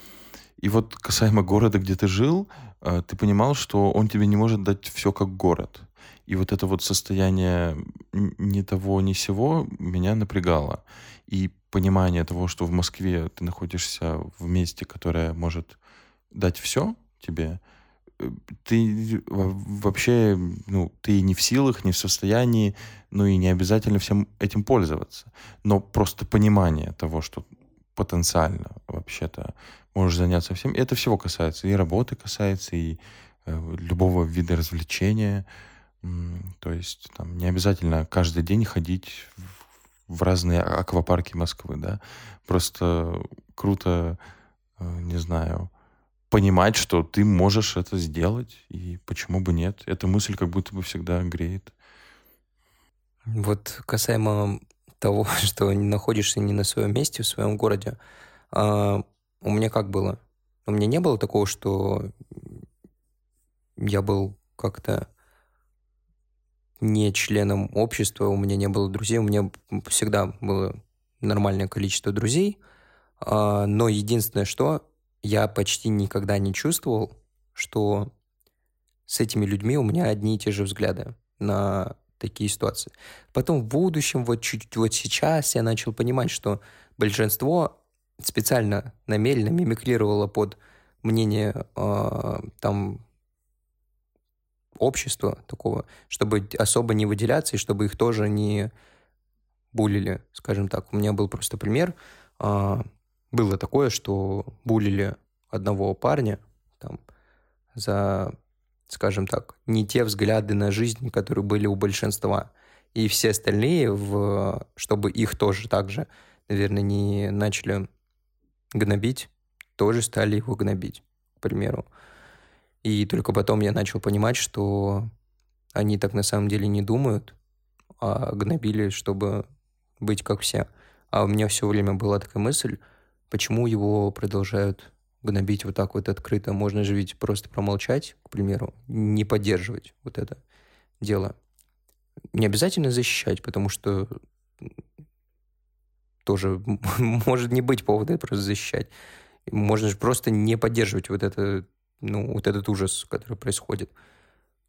И вот касаемо города, где ты жил, э, ты понимал, что он тебе не может дать все как город. И вот это вот состояние ни того, ни сего меня напрягало. И понимание того, что в Москве ты находишься в месте, которое может дать все тебе, э, ты вообще, ну, ты не в силах, не в состоянии, ну и не обязательно всем этим пользоваться. Но просто понимание того, что потенциально вообще-то можешь заняться всем. Это всего касается. И работы касается, и э, любого вида развлечения. То есть там не обязательно каждый день ходить в, разные аквапарки Москвы, да. Просто круто, э, не знаю, понимать, что ты можешь это сделать, и почему бы нет. Эта мысль как будто бы всегда греет. Вот касаемо того, что находишься не на своем месте, в своем городе, а, у меня как было? У меня не было такого, что я был как-то не членом общества, у меня не было друзей, у меня всегда было нормальное количество друзей, а, но единственное, что я почти никогда не чувствовал, что с этими людьми у меня одни и те же взгляды на такие ситуации. Потом в будущем, вот чуть вот сейчас я начал понимать, что большинство специально намеренно мимикрировало под мнение э, там общества такого, чтобы особо не выделяться и чтобы их тоже не булили, скажем так. У меня был просто пример. Э, было такое, что булили одного парня там за, скажем так, не те взгляды на жизнь, которые были у большинства. И все остальные, в, чтобы их тоже так же, наверное, не начали гнобить, тоже стали его гнобить, к примеру. И только потом я начал понимать, что они так на самом деле не думают, а гнобили, чтобы быть как все. А у меня все время была такая мысль, почему его продолжают гнобить вот так вот открыто. Можно же ведь просто промолчать, к примеру, не поддерживать вот это дело. Не обязательно защищать, потому что тоже может не быть повода просто защищать. Можно же просто не поддерживать вот, это, ну, вот этот ужас, который происходит.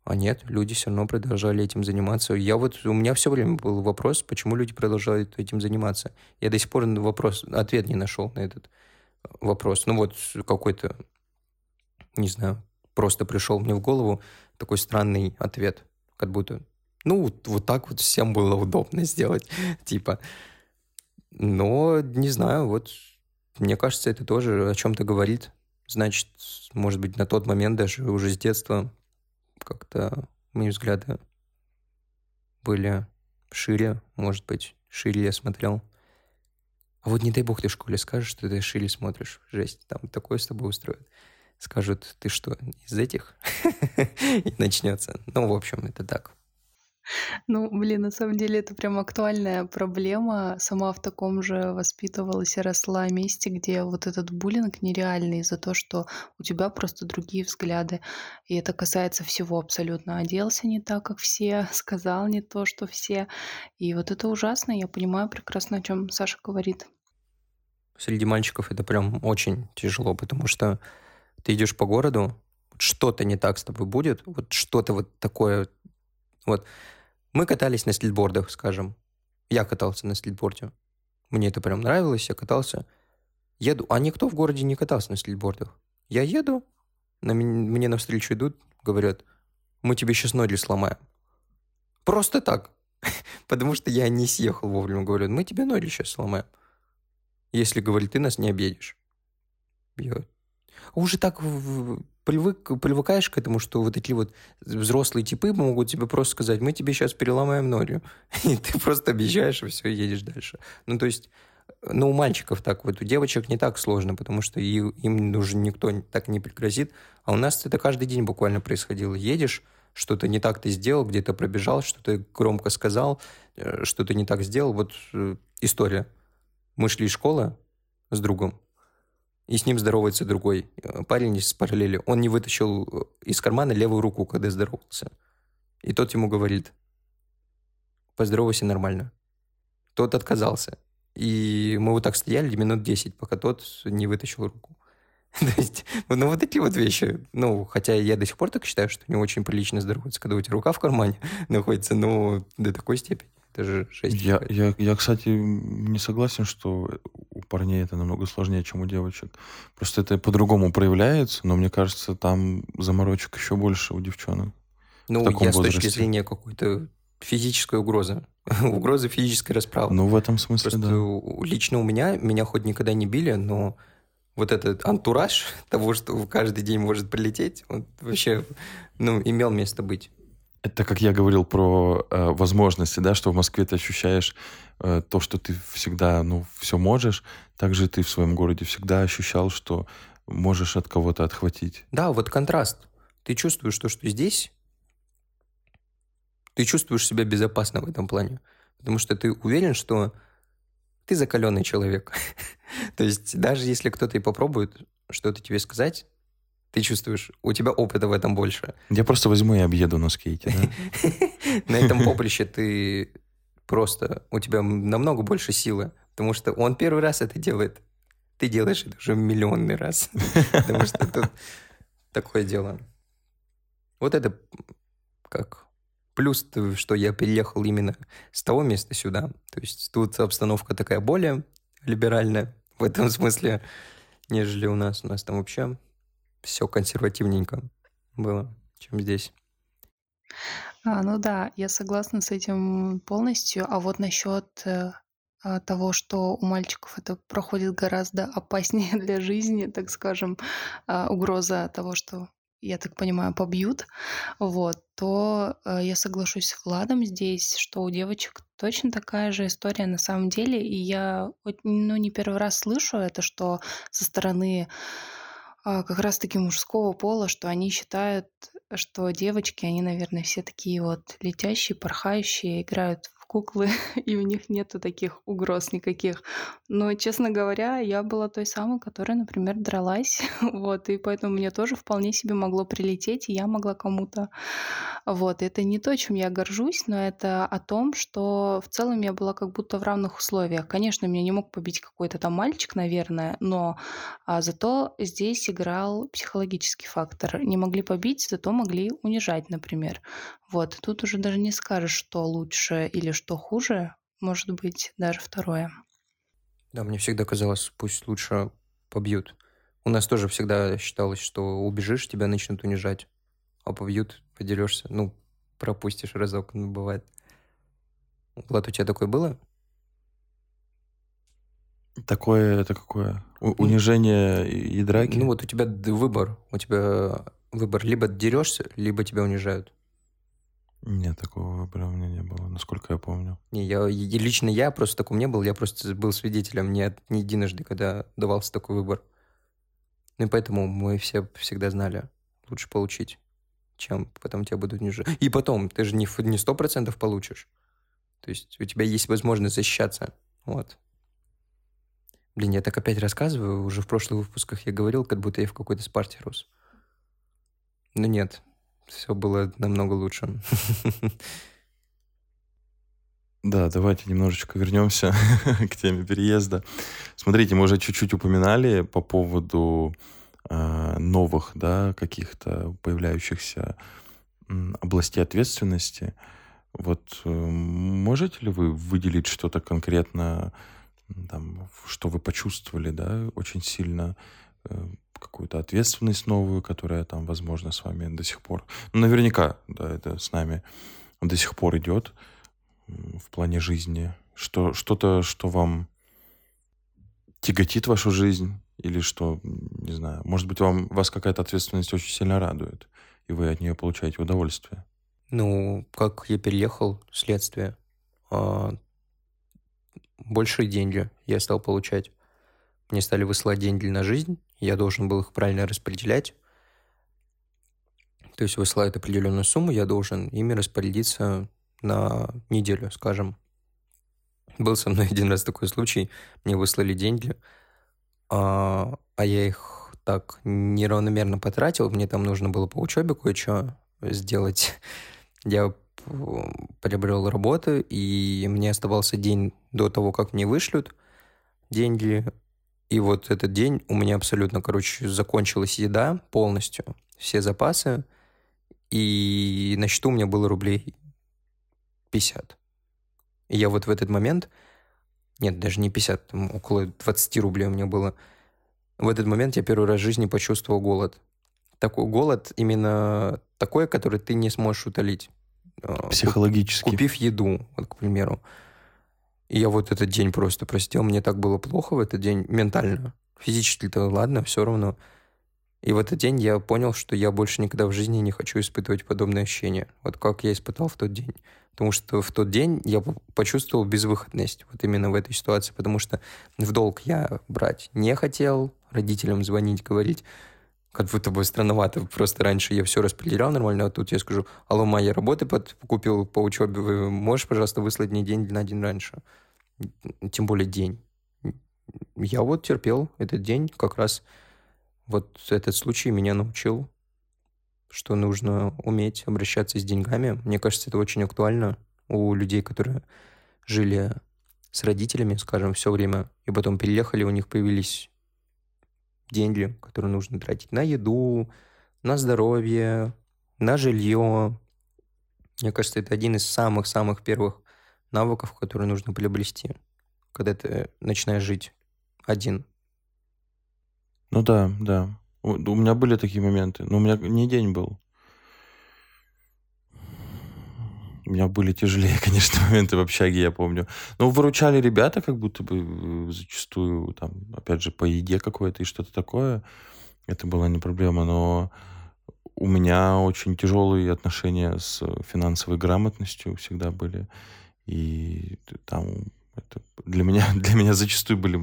А нет, люди все равно продолжали этим заниматься. Я вот, у меня все время был вопрос, почему люди продолжают этим заниматься. Я до сих пор вопрос, ответ не нашел на этот вопрос. Ну вот какой-то, не знаю, просто пришел мне в голову такой странный ответ, как будто, ну, вот, вот так вот всем было удобно сделать, типа. Но, не знаю, вот мне кажется, это тоже о чем-то говорит. Значит, может быть, на тот момент даже уже с детства как-то мои взгляды были шире, может быть, шире я смотрел. А вот не дай бог ты в школе скажешь, что ты шире смотришь. Жесть, там такое с тобой устроят. Скажут, ты что, из этих? И начнется. Ну, в общем, это так. Ну, блин, на самом деле это прям актуальная проблема. Сама в таком же воспитывалась и росла месте, где вот этот буллинг нереальный за то, что у тебя просто другие взгляды. И это касается всего абсолютно. Оделся не так, как все, сказал не то, что все. И вот это ужасно. Я понимаю прекрасно, о чем Саша говорит. Среди мальчиков это прям очень тяжело, потому что ты идешь по городу, что-то не так с тобой будет, вот что-то вот такое, вот мы катались на скейтбордах, скажем. Я катался на скейтборде. Мне это прям нравилось, я катался. Еду, а никто в городе не катался на скейтбордах. Я еду, на мне навстречу идут, говорят, мы тебе сейчас ноги сломаем. Просто так. Потому что я не съехал вовремя. Говорят, мы тебе ноги сейчас сломаем. Если, говорит, ты нас не обидишь. Я уже так привык, привыкаешь к этому, что вот такие вот взрослые типы могут тебе просто сказать, мы тебе сейчас переломаем ноги. И ты просто обещаешь, и все, едешь дальше. Ну, то есть, ну, у мальчиков так вот, у девочек не так сложно, потому что им уже никто так не пригрозит. А у нас это каждый день буквально происходило. Едешь, что-то не так ты сделал, где-то пробежал, что-то громко сказал, э, что-то не так сделал. Вот э, история. Мы шли из школы с другом, и с ним здоровается другой э, парень из параллели. Он не вытащил э, из кармана левую руку, когда здоровался. И тот ему говорит, поздоровайся нормально. Тот отказался. И мы вот так стояли минут 10, пока тот не вытащил руку. То есть, ну, вот такие вот вещи. Ну, хотя я до сих пор так считаю, что не очень прилично здороваться, когда у тебя рука в кармане находится, но до такой степени. Это же жесть. Я, я, я, кстати, не согласен, что у парней это намного сложнее, чем у девочек. Просто это по-другому проявляется, но мне кажется, там заморочек еще больше у девчонок. Ну, я возрасте. с точки зрения какой-то физической угрозы. угрозы физической расправы. Ну, в этом смысле, Просто да. лично у меня, меня хоть никогда не били, но вот этот антураж того, что каждый день может прилететь, он вообще, ну, имел место быть. Это как я говорил про э, возможности, да, что в Москве ты ощущаешь э, то, что ты всегда, ну, все можешь, также ты в своем городе всегда ощущал, что можешь от кого-то отхватить. Да, вот контраст. Ты чувствуешь то, что здесь, ты чувствуешь себя безопасно в этом плане, потому что ты уверен, что ты закаленный человек. то есть даже если кто-то и попробует что-то тебе сказать, ты чувствуешь, у тебя опыта в этом больше. Я просто возьму и объеду на скейте? На этом поприще ты просто, у тебя намного больше силы, потому что он первый раз это делает. Ты делаешь это уже миллионный раз. Потому что тут такое дело. Вот это как плюс, что я переехал именно с того места сюда. То есть тут обстановка такая более либеральная в этом смысле, нежели у нас. У нас там вообще все консервативненько было, чем здесь. А, ну да, я согласна с этим полностью. А вот насчет э, а, того, что у мальчиков это проходит гораздо опаснее для жизни, так скажем, а, угроза того, что я так понимаю, побьют, вот, то э, я соглашусь с Владом здесь, что у девочек точно такая же история на самом деле, и я ну, не первый раз слышу это, что со стороны а, как раз-таки мужского пола, что они считают, что девочки, они, наверное, все такие вот летящие, порхающие, играют куклы, и у них нету таких угроз никаких. Но, честно говоря, я была той самой, которая, например, дралась, вот, и поэтому мне тоже вполне себе могло прилететь, и я могла кому-то... Вот, это не то, чем я горжусь, но это о том, что в целом я была как будто в равных условиях. Конечно, меня не мог побить какой-то там мальчик, наверное, но а, зато здесь играл психологический фактор. Не могли побить, зато могли унижать, например. Вот, тут уже даже не скажешь, что лучше или что хуже, может быть, даже второе. Да, мне всегда казалось, пусть лучше побьют. У нас тоже всегда считалось, что убежишь, тебя начнут унижать, а побьют, поделешься, ну, пропустишь разок, ну, бывает. Влад, у тебя такое было? Такое, это какое? У- унижение и драки? Ну, вот у тебя выбор. У тебя выбор. Либо дерешься, либо тебя унижают. Нет, такого выбора у меня не было, насколько я помню. Не, я, лично я просто такого не был, я просто был свидетелем не, не единожды, когда давался такой выбор. Ну и поэтому мы все всегда знали, лучше получить, чем потом тебя будут ниже. И потом, ты же не, не 100% получишь. То есть у тебя есть возможность защищаться. Вот. Блин, я так опять рассказываю, уже в прошлых выпусках я говорил, как будто я в какой-то спарте рос. Но нет, все было намного лучше. Да, давайте немножечко вернемся к теме переезда. Смотрите, мы уже чуть-чуть упоминали по поводу э, новых, да, каких-то появляющихся областей ответственности. Вот э, можете ли вы выделить что-то конкретно, там, что вы почувствовали, да, очень сильно э, какую-то ответственность новую, которая там, возможно, с вами до сих пор, ну, наверняка, да, это с нами до сих пор идет в плане жизни, что что-то, что вам тяготит вашу жизнь, или что, не знаю, может быть, вам, вас какая-то ответственность очень сильно радует, и вы от нее получаете удовольствие? Ну, как я переехал, следствие. А, большие деньги я стал получать. Мне стали высылать деньги на жизнь, я должен был их правильно распределять. То есть высылают определенную сумму, я должен ими распорядиться на неделю, скажем. Был со мной один раз такой случай, мне выслали деньги, а, а я их так неравномерно потратил, мне там нужно было по учебе кое-что сделать. Я приобрел работу, и мне оставался день до того, как мне вышлют деньги, и вот этот день у меня абсолютно, короче, закончилась еда полностью, все запасы, и на счету у меня было рублей 50. И я вот в этот момент, нет, даже не 50, там около 20 рублей у меня было, в этот момент я первый раз в жизни почувствовал голод. Такой голод именно такой, который ты не сможешь утолить. А, Психологически. Купив еду, вот, к примеру. И я вот этот день просто простил. Мне так было плохо в этот день ментально. Физически-то ладно, все равно. И в этот день я понял, что я больше никогда в жизни не хочу испытывать подобные ощущения. Вот как я испытал в тот день. Потому что в тот день я почувствовал безвыходность вот именно в этой ситуации. Потому что в долг я брать не хотел, родителям звонить, говорить, как будто бы странновато. Просто раньше я все распределял нормально, а тут я скажу, алло, моя работа купил по учебе, вы можешь, пожалуйста, выслать мне день на день раньше? Тем более день. Я вот терпел этот день, как раз вот этот случай меня научил, что нужно уметь обращаться с деньгами. Мне кажется, это очень актуально у людей, которые жили с родителями, скажем, все время, и потом переехали, у них появились деньги, которые нужно тратить на еду, на здоровье, на жилье. Мне кажется, это один из самых-самых первых навыков, которые нужно приобрести, когда ты начинаешь жить один. Ну да, да. У, меня были такие моменты, но у меня не день был. У меня были тяжелее, конечно, моменты в общаге, я помню. Но выручали ребята как будто бы э, зачастую, там, опять же, по еде какой-то и что-то такое. Это была не проблема, но у меня очень тяжелые отношения с финансовой грамотностью всегда были. И там это для меня, для меня зачастую были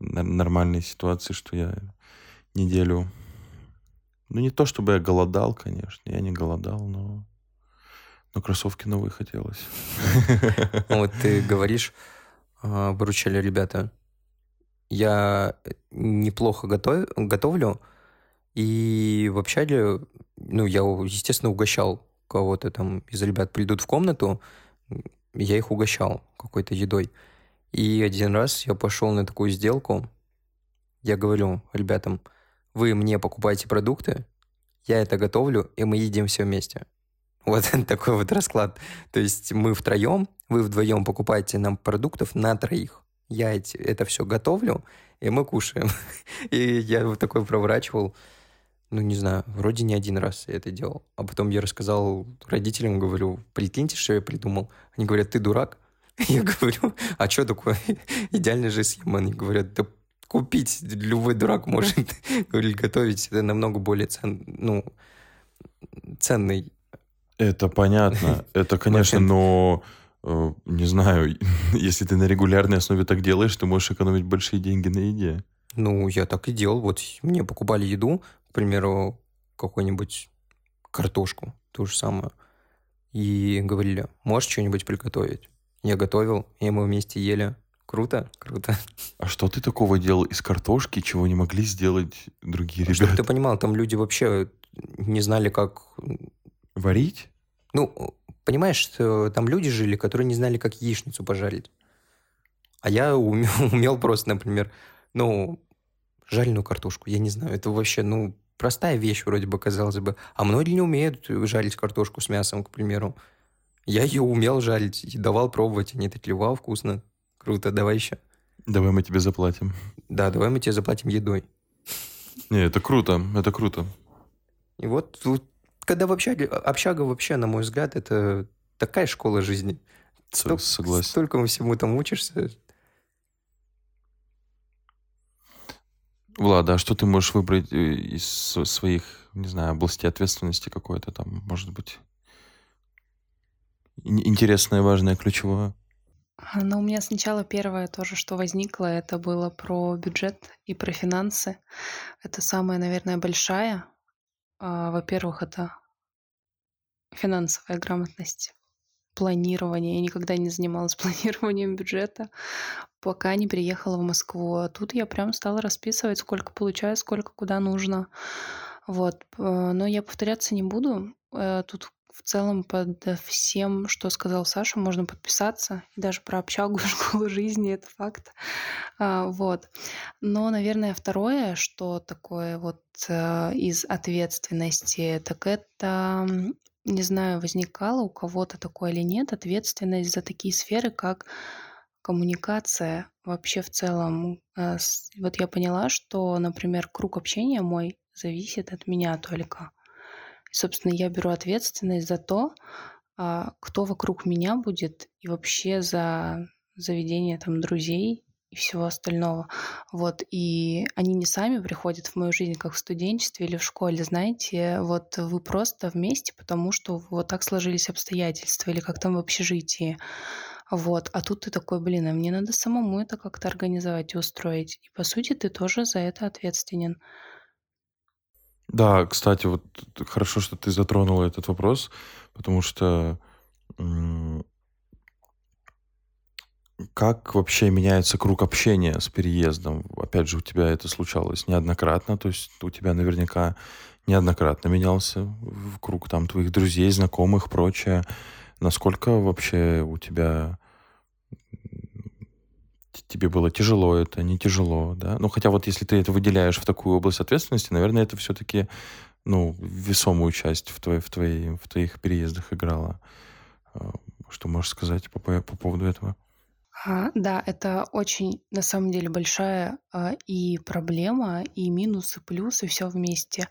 нормальные ситуации, что я неделю. Ну, не то чтобы я голодал, конечно. Я не голодал, но... Но кроссовки новые хотелось. Ну, вот ты говоришь, а, выручали ребята. Я неплохо готов, готовлю, и в общаге, ну, я, естественно, угощал кого-то там из ребят придут в комнату, я их угощал какой-то едой. И один раз я пошел на такую сделку, я говорю ребятам, вы мне покупаете продукты, я это готовлю, и мы едим все вместе. Вот такой вот расклад. То есть мы втроем, вы вдвоем покупаете нам продуктов на троих. Я эти, это все готовлю, и мы кушаем. И я вот такой проворачивал, ну, не знаю, вроде не один раз я это делал. А потом я рассказал родителям, говорю, прикиньте, что я придумал. Они говорят, ты дурак? Я говорю, а что такое? Идеальная же схема. Они говорят, да купить любой дурак может или готовить. Это намного более цен, ну, ценный это понятно. Это, конечно, но э, не знаю, если ты на регулярной основе так делаешь, ты можешь экономить большие деньги на еде. Ну, я так и делал. Вот мне покупали еду, к примеру, какую-нибудь картошку, то же самое. И говорили, можешь что-нибудь приготовить? Я готовил, и мы вместе ели. Круто, круто. А что ты такого делал из картошки, чего не могли сделать другие ребята? Чтобы ты понимал, там люди вообще не знали, как Варить? Ну, понимаешь, что там люди жили, которые не знали, как яичницу пожарить. А я умел, умел просто, например, ну, жареную картошку. Я не знаю, это вообще, ну, простая вещь вроде бы, казалось бы. А многие не умеют жарить картошку с мясом, к примеру. Я ее умел жарить и давал пробовать. Они такие, вау, вкусно, круто, давай еще. Давай мы тебе заплатим. Да, давай мы тебе заплатим едой. Не, это круто, это круто. И вот тут когда в общаге, общага вообще, на мой взгляд, это такая школа жизни. Столько, Согласен. Столько всему там учишься. Влад, а что ты можешь выбрать э, из своих, не знаю, областей ответственности какой-то там, может быть, интересное, важное, ключевое? А, ну, у меня сначала первое тоже, что возникло, это было про бюджет и про финансы. Это самая, наверное, большая а, во-первых, это финансовая грамотность, планирование. Я никогда не занималась планированием бюджета, пока не приехала в Москву. А тут я прям стала расписывать, сколько получаю, сколько куда нужно. Вот. Но я повторяться не буду. Э, тут в целом под всем, что сказал Саша, можно подписаться. И даже про общагу школу жизни это факт. А, вот. Но, наверное, второе, что такое вот э, из ответственности, так это, не знаю, возникало у кого-то такое или нет, ответственность за такие сферы, как коммуникация вообще в целом. Э, вот я поняла, что, например, круг общения мой зависит от меня только. Собственно, я беру ответственность за то, а, кто вокруг меня будет и вообще за заведение там друзей и всего остального. Вот, и они не сами приходят в мою жизнь, как в студенчестве или в школе, знаете, вот вы просто вместе, потому что вот так сложились обстоятельства, или как там в общежитии. Вот, а тут ты такой, блин, а мне надо самому это как-то организовать и устроить. И по сути ты тоже за это ответственен. Да, кстати, вот хорошо, что ты затронула этот вопрос, потому что как вообще меняется круг общения с переездом? Опять же, у тебя это случалось неоднократно, то есть у тебя наверняка неоднократно менялся в круг там твоих друзей, знакомых, прочее. Насколько вообще у тебя тебе было тяжело это, не тяжело, да? Ну, хотя вот если ты это выделяешь в такую область ответственности, наверное, это все-таки, ну, весомую часть в, твоей, в, твоей, в твоих переездах играла. А, что можешь сказать по, по поводу этого? А, да, это очень, на самом деле, большая а, и проблема, и минусы, плюсы, все вместе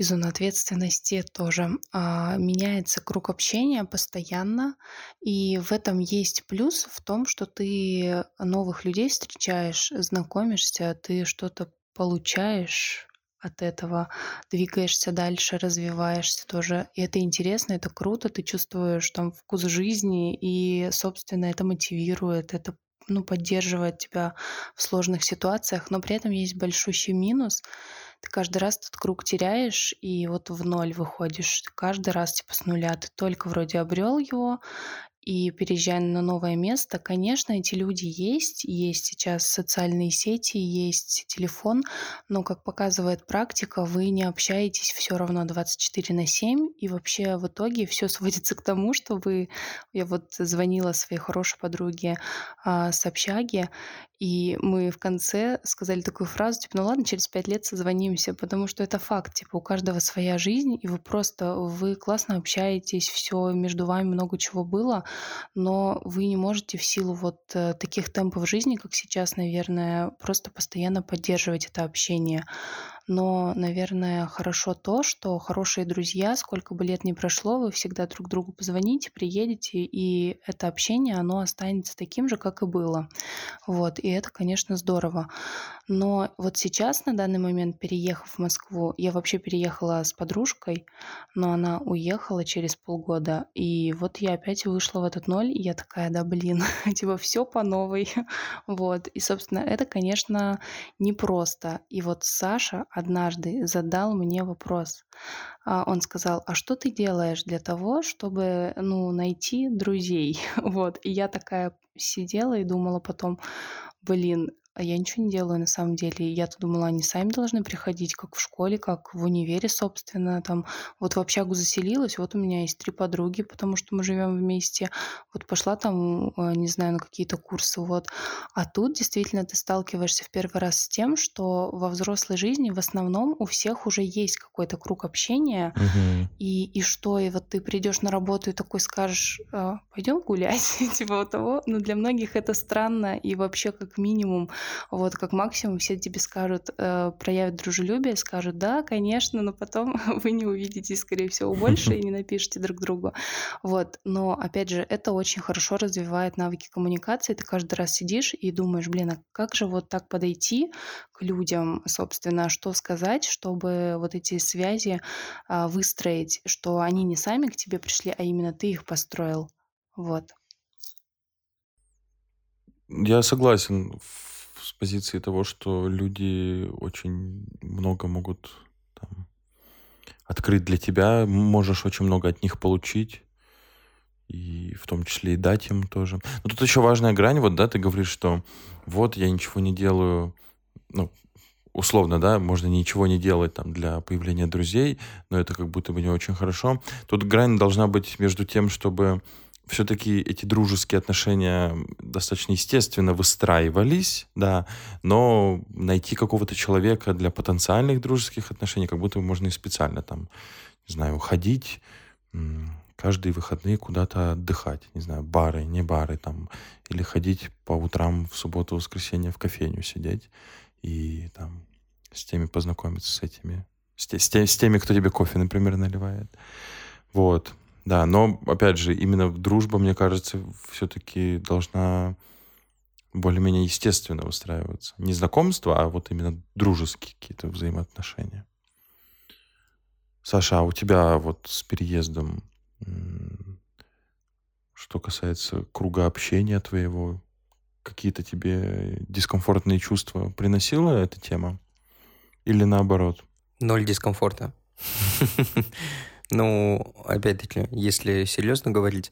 и зона ответственности тоже. А, меняется круг общения постоянно, и в этом есть плюс в том, что ты новых людей встречаешь, знакомишься, ты что-то получаешь от этого, двигаешься дальше, развиваешься тоже. И это интересно, это круто, ты чувствуешь там вкус жизни, и, собственно, это мотивирует, это ну, поддерживает тебя в сложных ситуациях, но при этом есть большущий минус. Ты каждый раз этот круг теряешь, и вот в ноль выходишь. каждый раз типа с нуля. Ты только вроде обрел его, и переезжая на новое место, конечно, эти люди есть, есть сейчас социальные сети, есть телефон, но, как показывает практика, вы не общаетесь все равно 24 на 7, и вообще в итоге все сводится к тому, что вы... Я вот звонила своей хорошей подруге а, с общаги, и мы в конце сказали такую фразу, типа, ну ладно, через пять лет созвонимся, потому что это факт, типа, у каждого своя жизнь, и вы просто, вы классно общаетесь, все между вами много чего было, но вы не можете в силу вот э, таких темпов жизни, как сейчас, наверное, просто постоянно поддерживать это общение. Но, наверное, хорошо то, что хорошие друзья, сколько бы лет ни прошло, вы всегда друг другу позвоните, приедете, и это общение, оно останется таким же, как и было. Вот, и это, конечно, здорово. Но вот сейчас, на данный момент, переехав в Москву, я вообще переехала с подружкой, но она уехала через полгода, и вот я опять вышла в этот ноль, и я такая, да блин, типа все по новой. вот, и, собственно, это, конечно, непросто. И вот Саша однажды задал мне вопрос. А, он сказал, а что ты делаешь для того, чтобы ну, найти друзей? Вот. И я такая сидела и думала потом, блин, а я ничего не делаю на самом деле. Я-то думала, они сами должны приходить, как в школе, как в универе, собственно. Там вот в общагу заселилась, вот у меня есть три подруги, потому что мы живем вместе. Вот пошла там, э, не знаю, на какие-то курсы, вот. А тут действительно ты сталкиваешься в первый раз с тем, что во взрослой жизни в основном у всех уже есть какой-то круг общения, Мгм. и, и что, и вот ты придешь на работу и такой скажешь, пойдем гулять, типа того. Но для многих это странно, и вообще как минимум вот, как максимум все тебе скажут, э, проявят дружелюбие, скажут, да, конечно, но потом вы не увидитесь, скорее всего, больше и не напишите друг другу. Вот, но, опять же, это очень хорошо развивает навыки коммуникации. Ты каждый раз сидишь и думаешь, блин, а как же вот так подойти к людям, собственно, что сказать, чтобы вот эти связи а, выстроить, что они не сами к тебе пришли, а именно ты их построил. Вот. Я согласен с позиции того, что люди очень много могут там, открыть для тебя, можешь очень много от них получить, и в том числе и дать им тоже. Но тут еще важная грань, вот, да, ты говоришь, что вот я ничего не делаю, ну, условно, да, можно ничего не делать там для появления друзей, но это как будто бы не очень хорошо. Тут грань должна быть между тем, чтобы все-таки эти дружеские отношения достаточно естественно выстраивались, да, но найти какого-то человека для потенциальных дружеских отношений как будто можно и специально там, не знаю, уходить каждые выходные куда-то отдыхать, не знаю, бары, не бары там, или ходить по утрам в субботу, воскресенье в кофейню сидеть и там с теми познакомиться, с этими, с, те, с, те, с теми, кто тебе кофе, например, наливает. Вот. Да, но, опять же, именно дружба, мне кажется, все-таки должна более-менее естественно выстраиваться. Не знакомство, а вот именно дружеские какие-то взаимоотношения. Саша, а у тебя вот с переездом, что касается круга общения твоего, какие-то тебе дискомфортные чувства приносила эта тема? Или наоборот? Ноль дискомфорта. Ну, опять-таки, если серьезно говорить,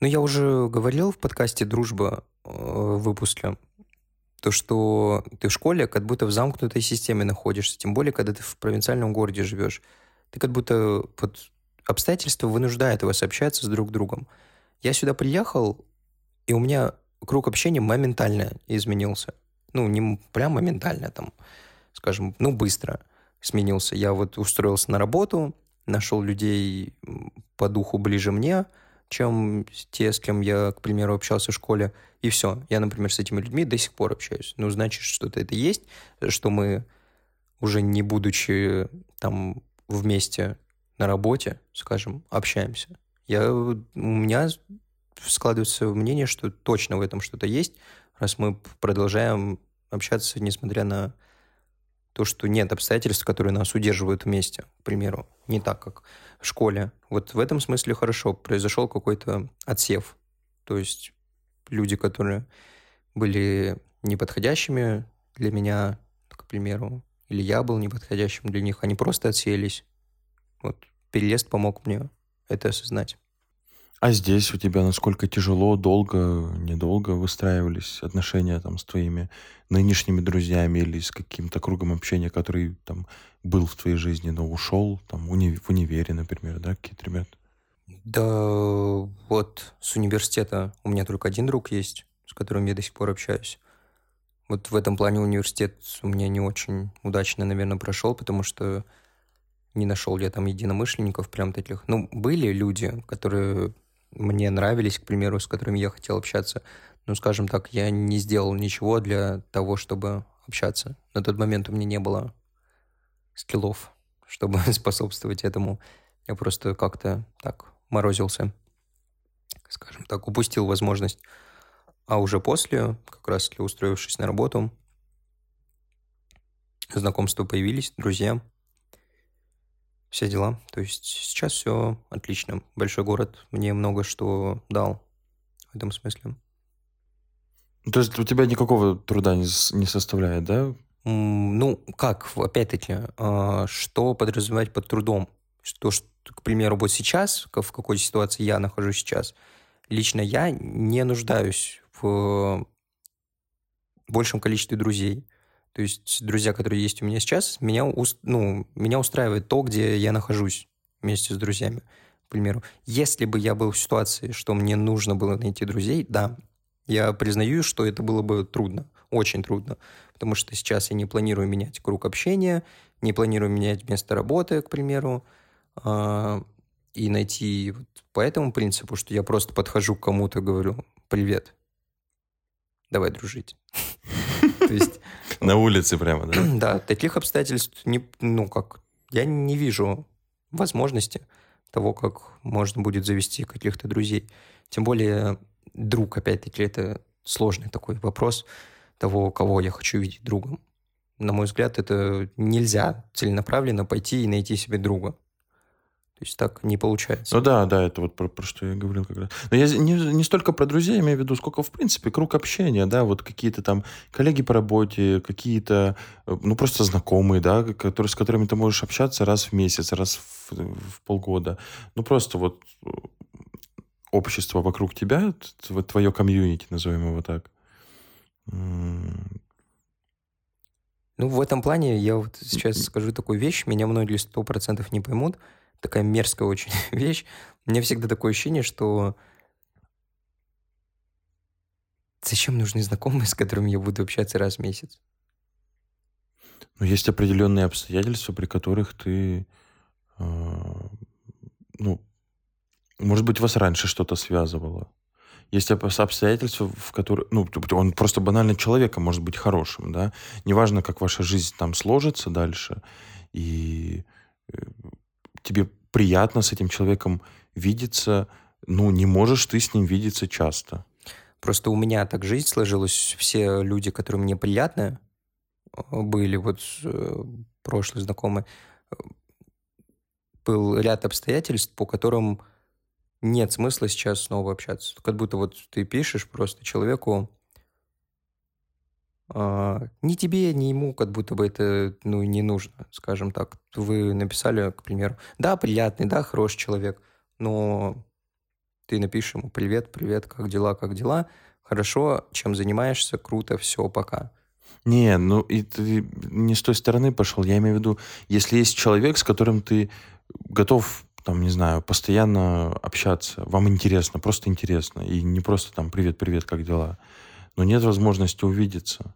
ну, я уже говорил в подкасте «Дружба» э, в выпуске, то, что ты в школе как будто в замкнутой системе находишься, тем более, когда ты в провинциальном городе живешь. Ты как будто под обстоятельства вынуждают вас общаться с друг другом. Я сюда приехал, и у меня круг общения моментально изменился. Ну, не прям моментально, там, скажем, ну, быстро сменился. Я вот устроился на работу, нашел людей по духу ближе мне, чем те, с кем я, к примеру, общался в школе. И все. Я, например, с этими людьми до сих пор общаюсь. Ну, значит, что-то это есть, что мы, уже не будучи там вместе на работе, скажем, общаемся. Я, у меня складывается мнение, что точно в этом что-то есть, раз мы продолжаем общаться, несмотря на то, что нет обстоятельств, которые нас удерживают вместе, к примеру, не так, как в школе. Вот в этом смысле хорошо, произошел какой-то отсев. То есть люди, которые были неподходящими для меня, к примеру, или я был неподходящим для них, они просто отсеялись. Вот переезд помог мне это осознать. А здесь у тебя насколько тяжело, долго, недолго выстраивались отношения там с твоими нынешними друзьями или с каким-то кругом общения, который там был в твоей жизни, но ушел там уни- в универе, например, да, какие-то ребята? Да, вот с университета у меня только один друг есть, с которым я до сих пор общаюсь. Вот в этом плане университет у меня не очень удачно, наверное, прошел, потому что не нашел я там единомышленников прям таких. Ну, были люди, которые мне нравились, к примеру, с которыми я хотел общаться. Но, скажем так, я не сделал ничего для того, чтобы общаться. На тот момент у меня не было скиллов, чтобы способствовать этому. Я просто как-то так морозился, скажем так, упустил возможность. А уже после, как раз устроившись на работу, знакомства появились, друзья, все дела. То есть сейчас все отлично. Большой город мне много что дал в этом смысле. То есть у тебя никакого труда не, не составляет, да? Ну, как, опять-таки, а, что подразумевать под трудом? Что, что, к примеру, вот сейчас, в какой ситуации я нахожусь сейчас, лично я не нуждаюсь в большем количестве друзей. То есть друзья, которые есть у меня сейчас, меня, ну, меня устраивает то, где я нахожусь вместе с друзьями. К примеру, если бы я был в ситуации, что мне нужно было найти друзей, да, я признаю, что это было бы трудно, очень трудно, потому что сейчас я не планирую менять круг общения, не планирую менять место работы, к примеру, э, и найти вот по этому принципу, что я просто подхожу к кому-то говорю «Привет, давай дружить». То есть... На улице прямо, да? Да, таких обстоятельств, не, ну, как, я не вижу возможности того, как можно будет завести каких-то друзей. Тем более друг, опять-таки, это сложный такой вопрос того, кого я хочу видеть другом. На мой взгляд, это нельзя целенаправленно пойти и найти себе друга. То есть так не получается. Ну да, да, это вот про, про что я говорил как раз. Но я не, не столько про друзей имею в виду, сколько, в принципе, круг общения, да, вот какие-то там коллеги по работе, какие-то, э, ну, просто знакомые, да, которые, с которыми ты можешь общаться раз в месяц, раз в, в полгода. Ну, просто вот э, общество вокруг тебя, твое комьюнити, назовем его так. Ну, в этом плане я вот сейчас скажу такую вещь, меня многие сто процентов не поймут – такая мерзкая очень вещь. Меня всегда такое ощущение, что зачем нужны знакомые, с которыми я буду общаться раз в месяц? Ну, есть определенные обстоятельства, при которых ты, э, ну, может быть, вас раньше что-то связывало. Есть обстоятельства, в которых, ну, он просто банально человеком может быть хорошим, да. Неважно, как ваша жизнь там сложится дальше, и э, тебе приятно с этим человеком видеться, ну, не можешь ты с ним видеться часто. Просто у меня так жизнь сложилась. Все люди, которые мне приятны, э, были вот э, прошлые знакомые, был ряд обстоятельств, по которым нет смысла сейчас снова общаться. Как будто вот ты пишешь просто человеку, ни тебе, ни ему как будто бы это ну, не нужно, скажем так. Вы написали, к примеру, да, приятный, да, хороший человек, но ты напишешь ему «Привет, привет, как дела, как дела?» Хорошо, чем занимаешься, круто, все, пока. Не, ну и ты не с той стороны пошел. Я имею в виду, если есть человек, с которым ты готов, там, не знаю, постоянно общаться, вам интересно, просто интересно, и не просто там «Привет, привет, как дела?» Но нет возможности увидеться.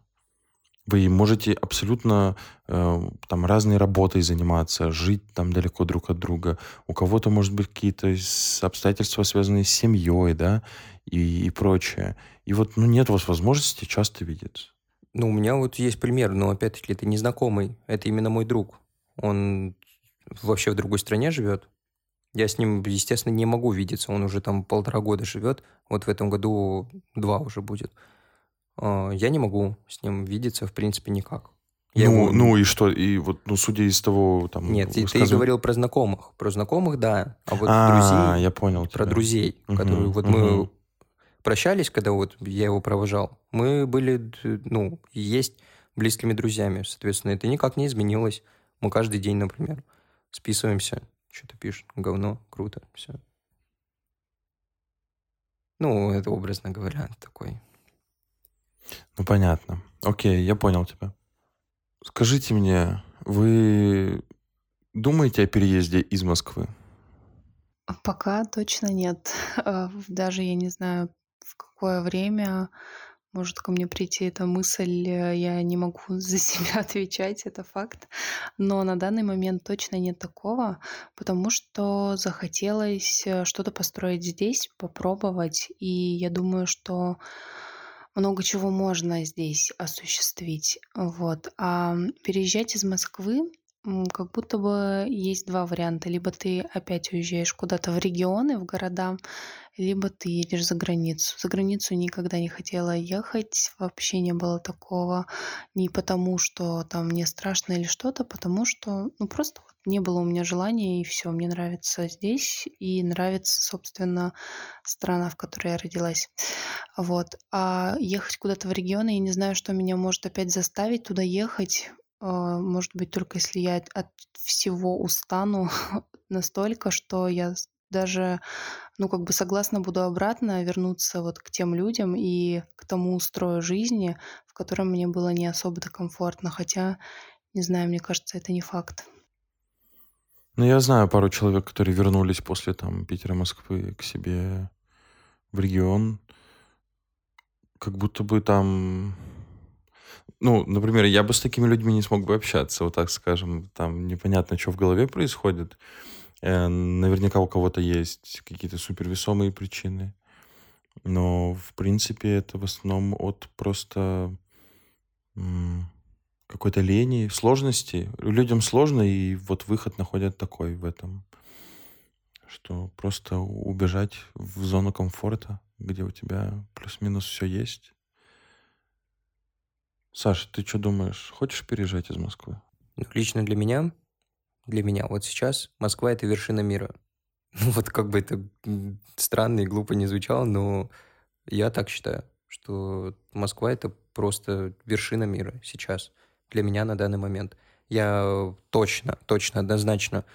Вы можете абсолютно э, там разной работой заниматься, жить там далеко друг от друга. У кого-то, может быть, какие-то обстоятельства, связанные с семьей, да, и, и прочее. И вот, ну, нет у вас возможности часто видеться. Ну, у меня вот есть пример, но, опять-таки, это незнакомый. Это именно мой друг. Он вообще в другой стране живет. Я с ним, естественно, не могу видеться. Он уже там полтора года живет. Вот в этом году два уже будет. А, я не могу с ним видеться, в принципе, никак. Я ну, его... ну и что? И вот, ну, судя из того, там... Нет, ты, ты говорил про знакомых. Про знакомых, да. А вот а, друзей... я понял Про тебя. друзей, угу, которые... Вот угу. мы прощались, когда вот я его провожал, мы были, ну, есть близкими друзьями. Соответственно, это никак не изменилось. Мы каждый день, например, списываемся, что-то пишет, говно, круто, все. Ну, это образно говоря, такой. Ну, понятно. Окей, я понял тебя. Скажите мне, вы думаете о переезде из Москвы? Пока точно нет. Э, даже я не знаю, в какое время может ко мне прийти эта мысль. Э, я не могу за себя отвечать, это факт. Но на данный момент точно нет такого, потому что захотелось э, что-то построить здесь, попробовать. И я думаю, что много чего можно здесь осуществить. Вот. А переезжать из Москвы как будто бы есть два варианта. Либо ты опять уезжаешь куда-то в регионы, в города, либо ты едешь за границу. За границу никогда не хотела ехать, вообще не было такого. Не потому, что там мне страшно или что-то, потому что, ну, просто вот не было у меня желания, и все. Мне нравится здесь, и нравится, собственно, страна, в которой я родилась. Вот. А ехать куда-то в регионы, я не знаю, что меня может опять заставить туда ехать. А, может быть, только если я от всего устану настолько, что я даже, ну, как бы согласна буду обратно вернуться вот к тем людям и к тому устрою жизни, в котором мне было не особо-то комфортно. Хотя, не знаю, мне кажется, это не факт. Ну, я знаю пару человек, которые вернулись после там Питера, Москвы к себе в регион. Как будто бы там ну, например, я бы с такими людьми не смог бы общаться, вот так скажем. Там непонятно, что в голове происходит. Э, наверняка у кого-то есть какие-то супервесомые причины. Но, в принципе, это в основном от просто какой-то лени, сложности. Людям сложно, и вот выход находят такой в этом, что просто убежать в зону комфорта, где у тебя плюс-минус все есть, Саша, ты что думаешь? Хочешь переезжать из Москвы? Ну, лично для меня, для меня вот сейчас Москва – это вершина мира. Вот как бы это странно и глупо не звучало, но я так считаю, что Москва – это просто вершина мира сейчас для меня на данный момент. Я точно, точно, однозначно,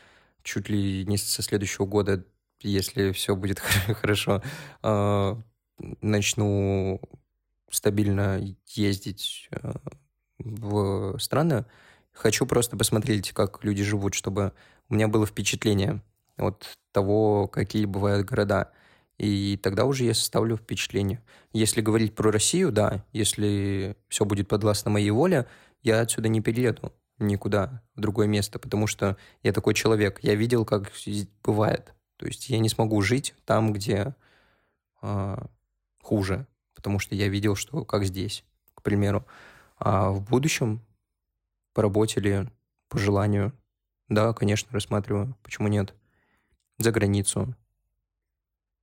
чуть ли не со следующего года, если все будет хорошо, а, начну стабильно ездить э, в страны, хочу просто посмотреть, как люди живут, чтобы у меня было впечатление от того, какие бывают города. И тогда уже я составлю впечатление. Если говорить про Россию, да, если все будет подвластно моей воле, я отсюда не перееду никуда, в другое место, потому что я такой человек. Я видел, как бывает. То есть я не смогу жить там, где э, хуже потому что я видел, что как здесь, к примеру. А в будущем по работе или по желанию, да, конечно, рассматриваю. Почему нет? За границу.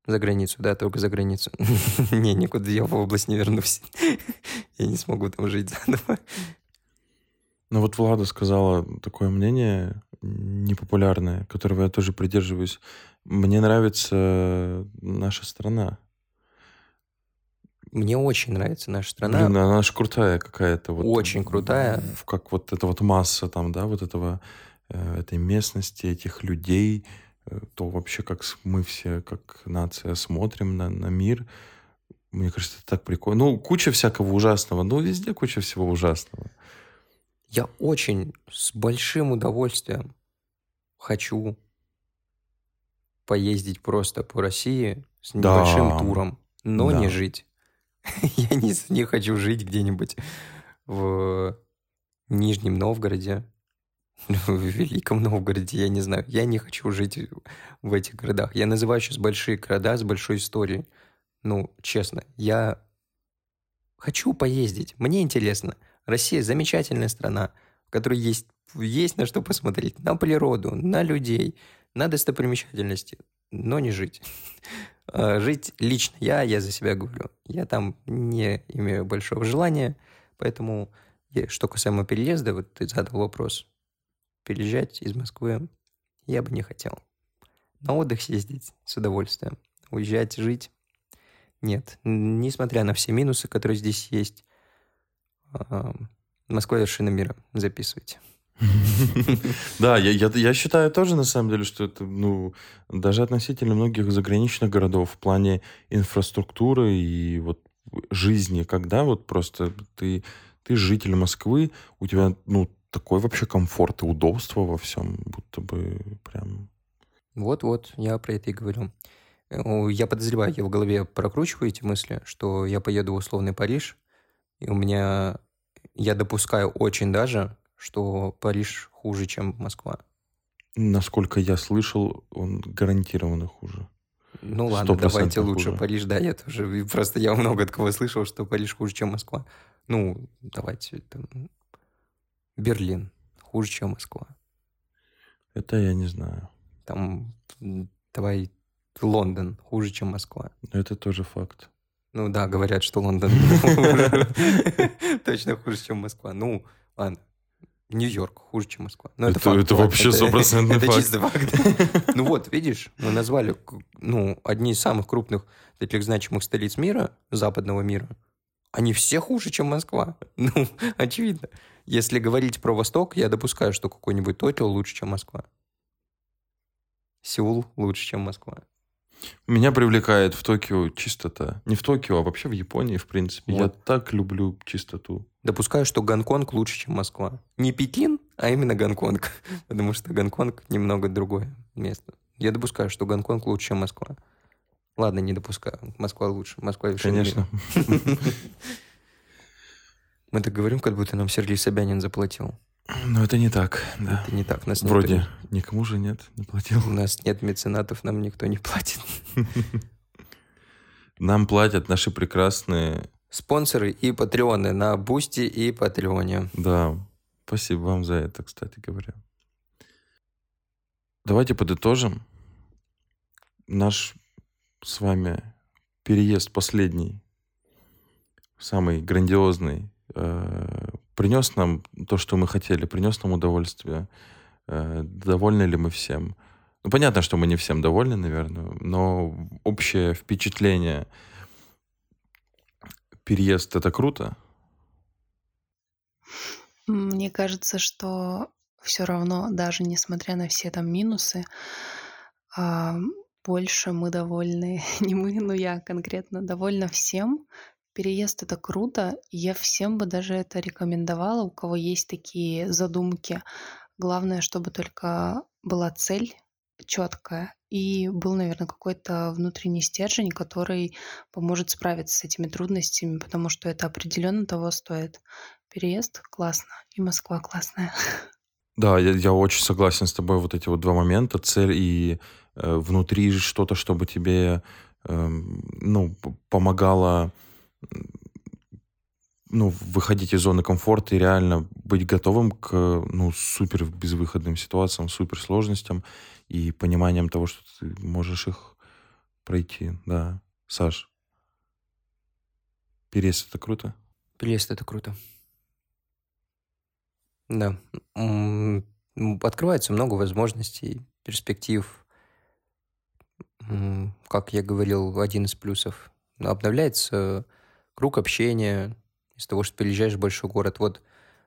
За границу, да, только за границу. Не, никуда я в область не вернусь. Я не смогу там жить заново. Ну вот Влада сказала такое мнение непопулярное, которого я тоже придерживаюсь. Мне нравится наша страна. Мне очень нравится наша страна. Блин, она же крутая какая-то. Вот, очень крутая. Как вот эта вот масса там, да, вот этого, э, этой местности, этих людей, э, то вообще как мы все, как нация, смотрим на, на мир. Мне кажется, это так прикольно. Ну, куча всякого ужасного. Ну, везде куча всего ужасного. Я очень с большим удовольствием хочу поездить просто по России с небольшим да. туром, но да. не жить. Я не, не хочу жить где-нибудь в Нижнем Новгороде, в Великом Новгороде, я не знаю. Я не хочу жить в этих городах. Я называю сейчас большие города с большой историей. Ну, честно, я хочу поездить. Мне интересно. Россия замечательная страна, в которой есть, есть на что посмотреть. На природу, на людей, на достопримечательности, но не жить. Э, жить лично я, я за себя говорю. Я там не имею большого желания, поэтому, что касаемо переезда, вот ты задал вопрос, переезжать из Москвы я бы не хотел. На отдых съездить с удовольствием. Уезжать, жить Нет. Несмотря на все минусы, которые здесь есть, а, Москва вершина мира. Записывайте. Да, я, я, я считаю тоже, на самом деле, что это, ну, даже относительно многих заграничных городов в плане инфраструктуры и вот жизни, когда вот просто ты, ты житель Москвы, у тебя, ну, такой вообще комфорт и удобство во всем, будто бы прям... Вот-вот, я про это и говорю. Э, я подозреваю, я в голове прокручиваю эти мысли, что я поеду в условный Париж, и у меня... Я допускаю очень даже, что Париж хуже, чем Москва. Насколько я слышал, он гарантированно хуже. Ну ладно, давайте лучше хуже. Париж, да, я тоже. Просто я много от кого слышал, что Париж хуже, чем Москва. Ну, давайте там, Берлин хуже, чем Москва. Это я не знаю. Там, давай, Лондон хуже, чем Москва. Это тоже факт. Ну да, говорят, что Лондон точно хуже, чем Москва. Ну, ладно. Нью-Йорк хуже, чем Москва. Но это, это, факт, это вообще стопроцентный факт. Это чисто факт. Ну вот, видишь, мы назвали ну, одни из самых крупных таких значимых столиц мира, западного мира. Они все хуже, чем Москва. Ну, очевидно. Если говорить про Восток, я допускаю, что какой-нибудь Токио лучше, чем Москва. Сеул лучше, чем Москва. Меня привлекает в Токио чистота. Не в Токио, а вообще в Японии, в принципе. Вот. Я так люблю чистоту. Допускаю, что Гонконг лучше, чем Москва. Не Пекин, а именно Гонконг. Потому что Гонконг немного другое место. Я допускаю, что Гонконг лучше, чем Москва. Ладно, не допускаю. Москва лучше. Москва Конечно. Мы так говорим, как будто нам Сергей Собянин заплатил. Но это не так, да. Это не так. Нас Вроде никто... никому же нет, не платил. У нас нет меценатов, нам никто не платит. Нам платят наши прекрасные... Спонсоры и патреоны на Бусти и Патреоне. Да, спасибо вам за это, кстати говоря. Давайте подытожим. Наш с вами переезд последний, самый грандиозный, э, принес нам то, что мы хотели, принес нам удовольствие. Э, довольны ли мы всем? Ну, понятно, что мы не всем довольны, наверное, но общее впечатление переезд это круто. Мне кажется, что все равно, даже несмотря на все там минусы, а, больше мы довольны, не мы, но я конкретно довольна всем, Переезд это круто, я всем бы даже это рекомендовала, у кого есть такие задумки. Главное, чтобы только была цель четкая и был, наверное, какой-то внутренний стержень, который поможет справиться с этими трудностями, потому что это определенно того стоит. Переезд классно, и Москва классная. Да, я, я очень согласен с тобой. Вот эти вот два момента, цель и э, внутри что-то, чтобы тебе э, ну, помогало ну, выходить из зоны комфорта и реально быть готовым к ну, супер безвыходным ситуациям, супер сложностям и пониманием того, что ты можешь их пройти. Да, Саш, переезд это круто? Переезд это круто. Да. Открывается много возможностей, перспектив. Как я говорил, один из плюсов. Обновляется круг общения, из того, что переезжаешь в большой город. Вот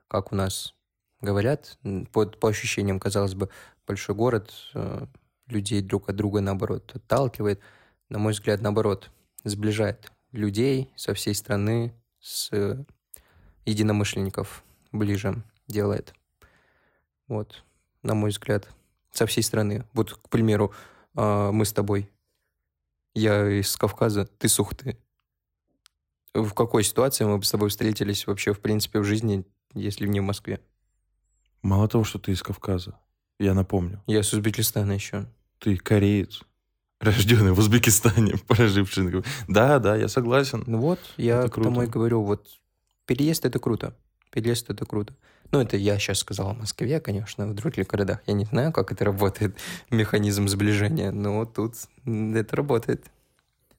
как у нас говорят, по, по ощущениям, казалось бы, большой город э, людей друг от друга, наоборот, отталкивает. На мой взгляд, наоборот, сближает людей со всей страны, с э, единомышленников ближе делает. Вот, на мой взгляд, со всей страны. Вот, к примеру, э, мы с тобой. Я из Кавказа, ты с Ухты в какой ситуации мы бы с тобой встретились вообще, в принципе, в жизни, если не в Москве? Мало того, что ты из Кавказа, я напомню. Я с Узбекистана еще. Ты кореец, рожденный в Узбекистане, проживший. Да, да, я согласен. Ну вот, я это к тому и говорю, вот переезд это круто. Переезд это круто. Ну, это я сейчас сказал о Москве, конечно, в других городах. Я не знаю, как это работает, механизм сближения, но тут это работает.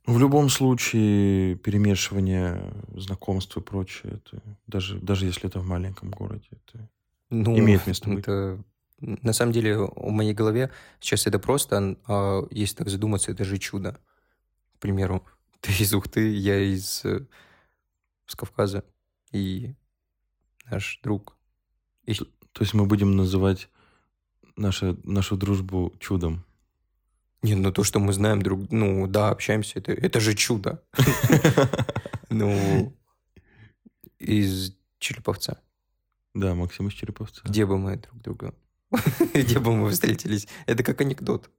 В любом случае, перемешивание знакомств и прочее, это, даже, даже если это в маленьком городе, это ну, имеет место быть. Это, на самом деле, в моей голове сейчас это просто, а если так задуматься, это же чудо. К примеру, Ты из Ухты, я из э, с Кавказа. И наш друг. И... То, то есть мы будем называть нашу, нашу дружбу чудом? Не, ну то, что мы знаем друг... Ну, да, общаемся, это, это же чудо. Ну, из Череповца. Да, Максим из Череповца. Где бы мы друг друга... Где бы мы встретились? Это как анекдот.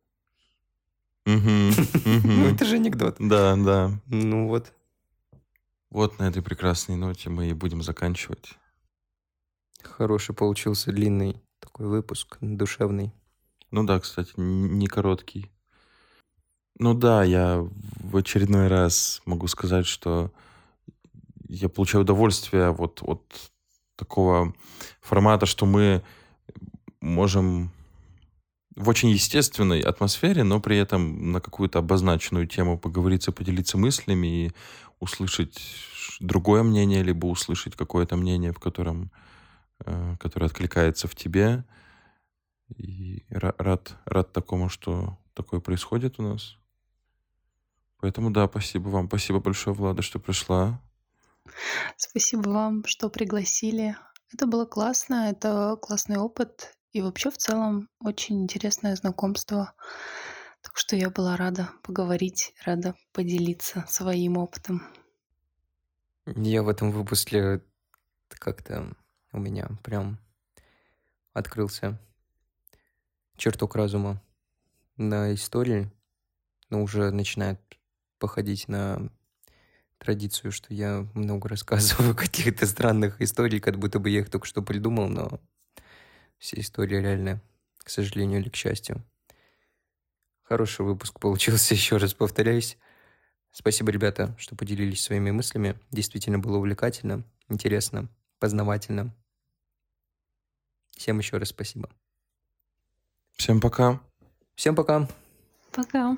Ну, это же анекдот. Да, да. Ну вот. Вот на этой прекрасной ноте мы и будем заканчивать. Хороший получился длинный такой выпуск, душевный. Ну да, кстати, не короткий. Ну да, я в очередной раз могу сказать, что я получаю удовольствие вот от такого формата, что мы можем в очень естественной атмосфере, но при этом на какую-то обозначенную тему поговориться, поделиться мыслями и услышать другое мнение, либо услышать какое-то мнение, в котором, э, которое откликается в тебе. И рад, рад такому, что такое происходит у нас. Поэтому да, спасибо вам. Спасибо большое, Влада, что пришла. Спасибо вам, что пригласили. Это было классно, это классный опыт. И вообще в целом очень интересное знакомство. Так что я была рада поговорить, рада поделиться своим опытом. Я в этом выпуске как-то у меня прям открылся черток разума на истории, но уже начинает походить на традицию, что я много рассказываю каких-то странных историй, как будто бы я их только что придумал, но все истории реальные, к сожалению или к счастью. Хороший выпуск получился, еще раз повторяюсь. Спасибо, ребята, что поделились своими мыслями. Действительно было увлекательно, интересно, познавательно. Всем еще раз спасибо. Всем пока. Всем пока. Пока.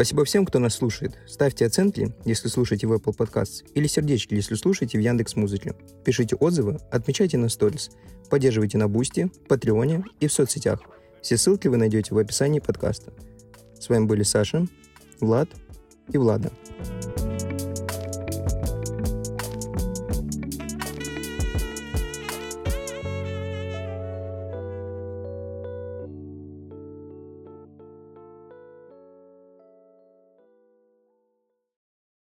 Спасибо всем, кто нас слушает. Ставьте оценки, если слушаете в Apple Podcasts, или сердечки, если слушаете в Яндекс Музыке. Пишите отзывы, отмечайте на сторис, поддерживайте на Бусти, Патреоне и в соцсетях. Все ссылки вы найдете в описании подкаста. С вами были Саша, Влад и Влада.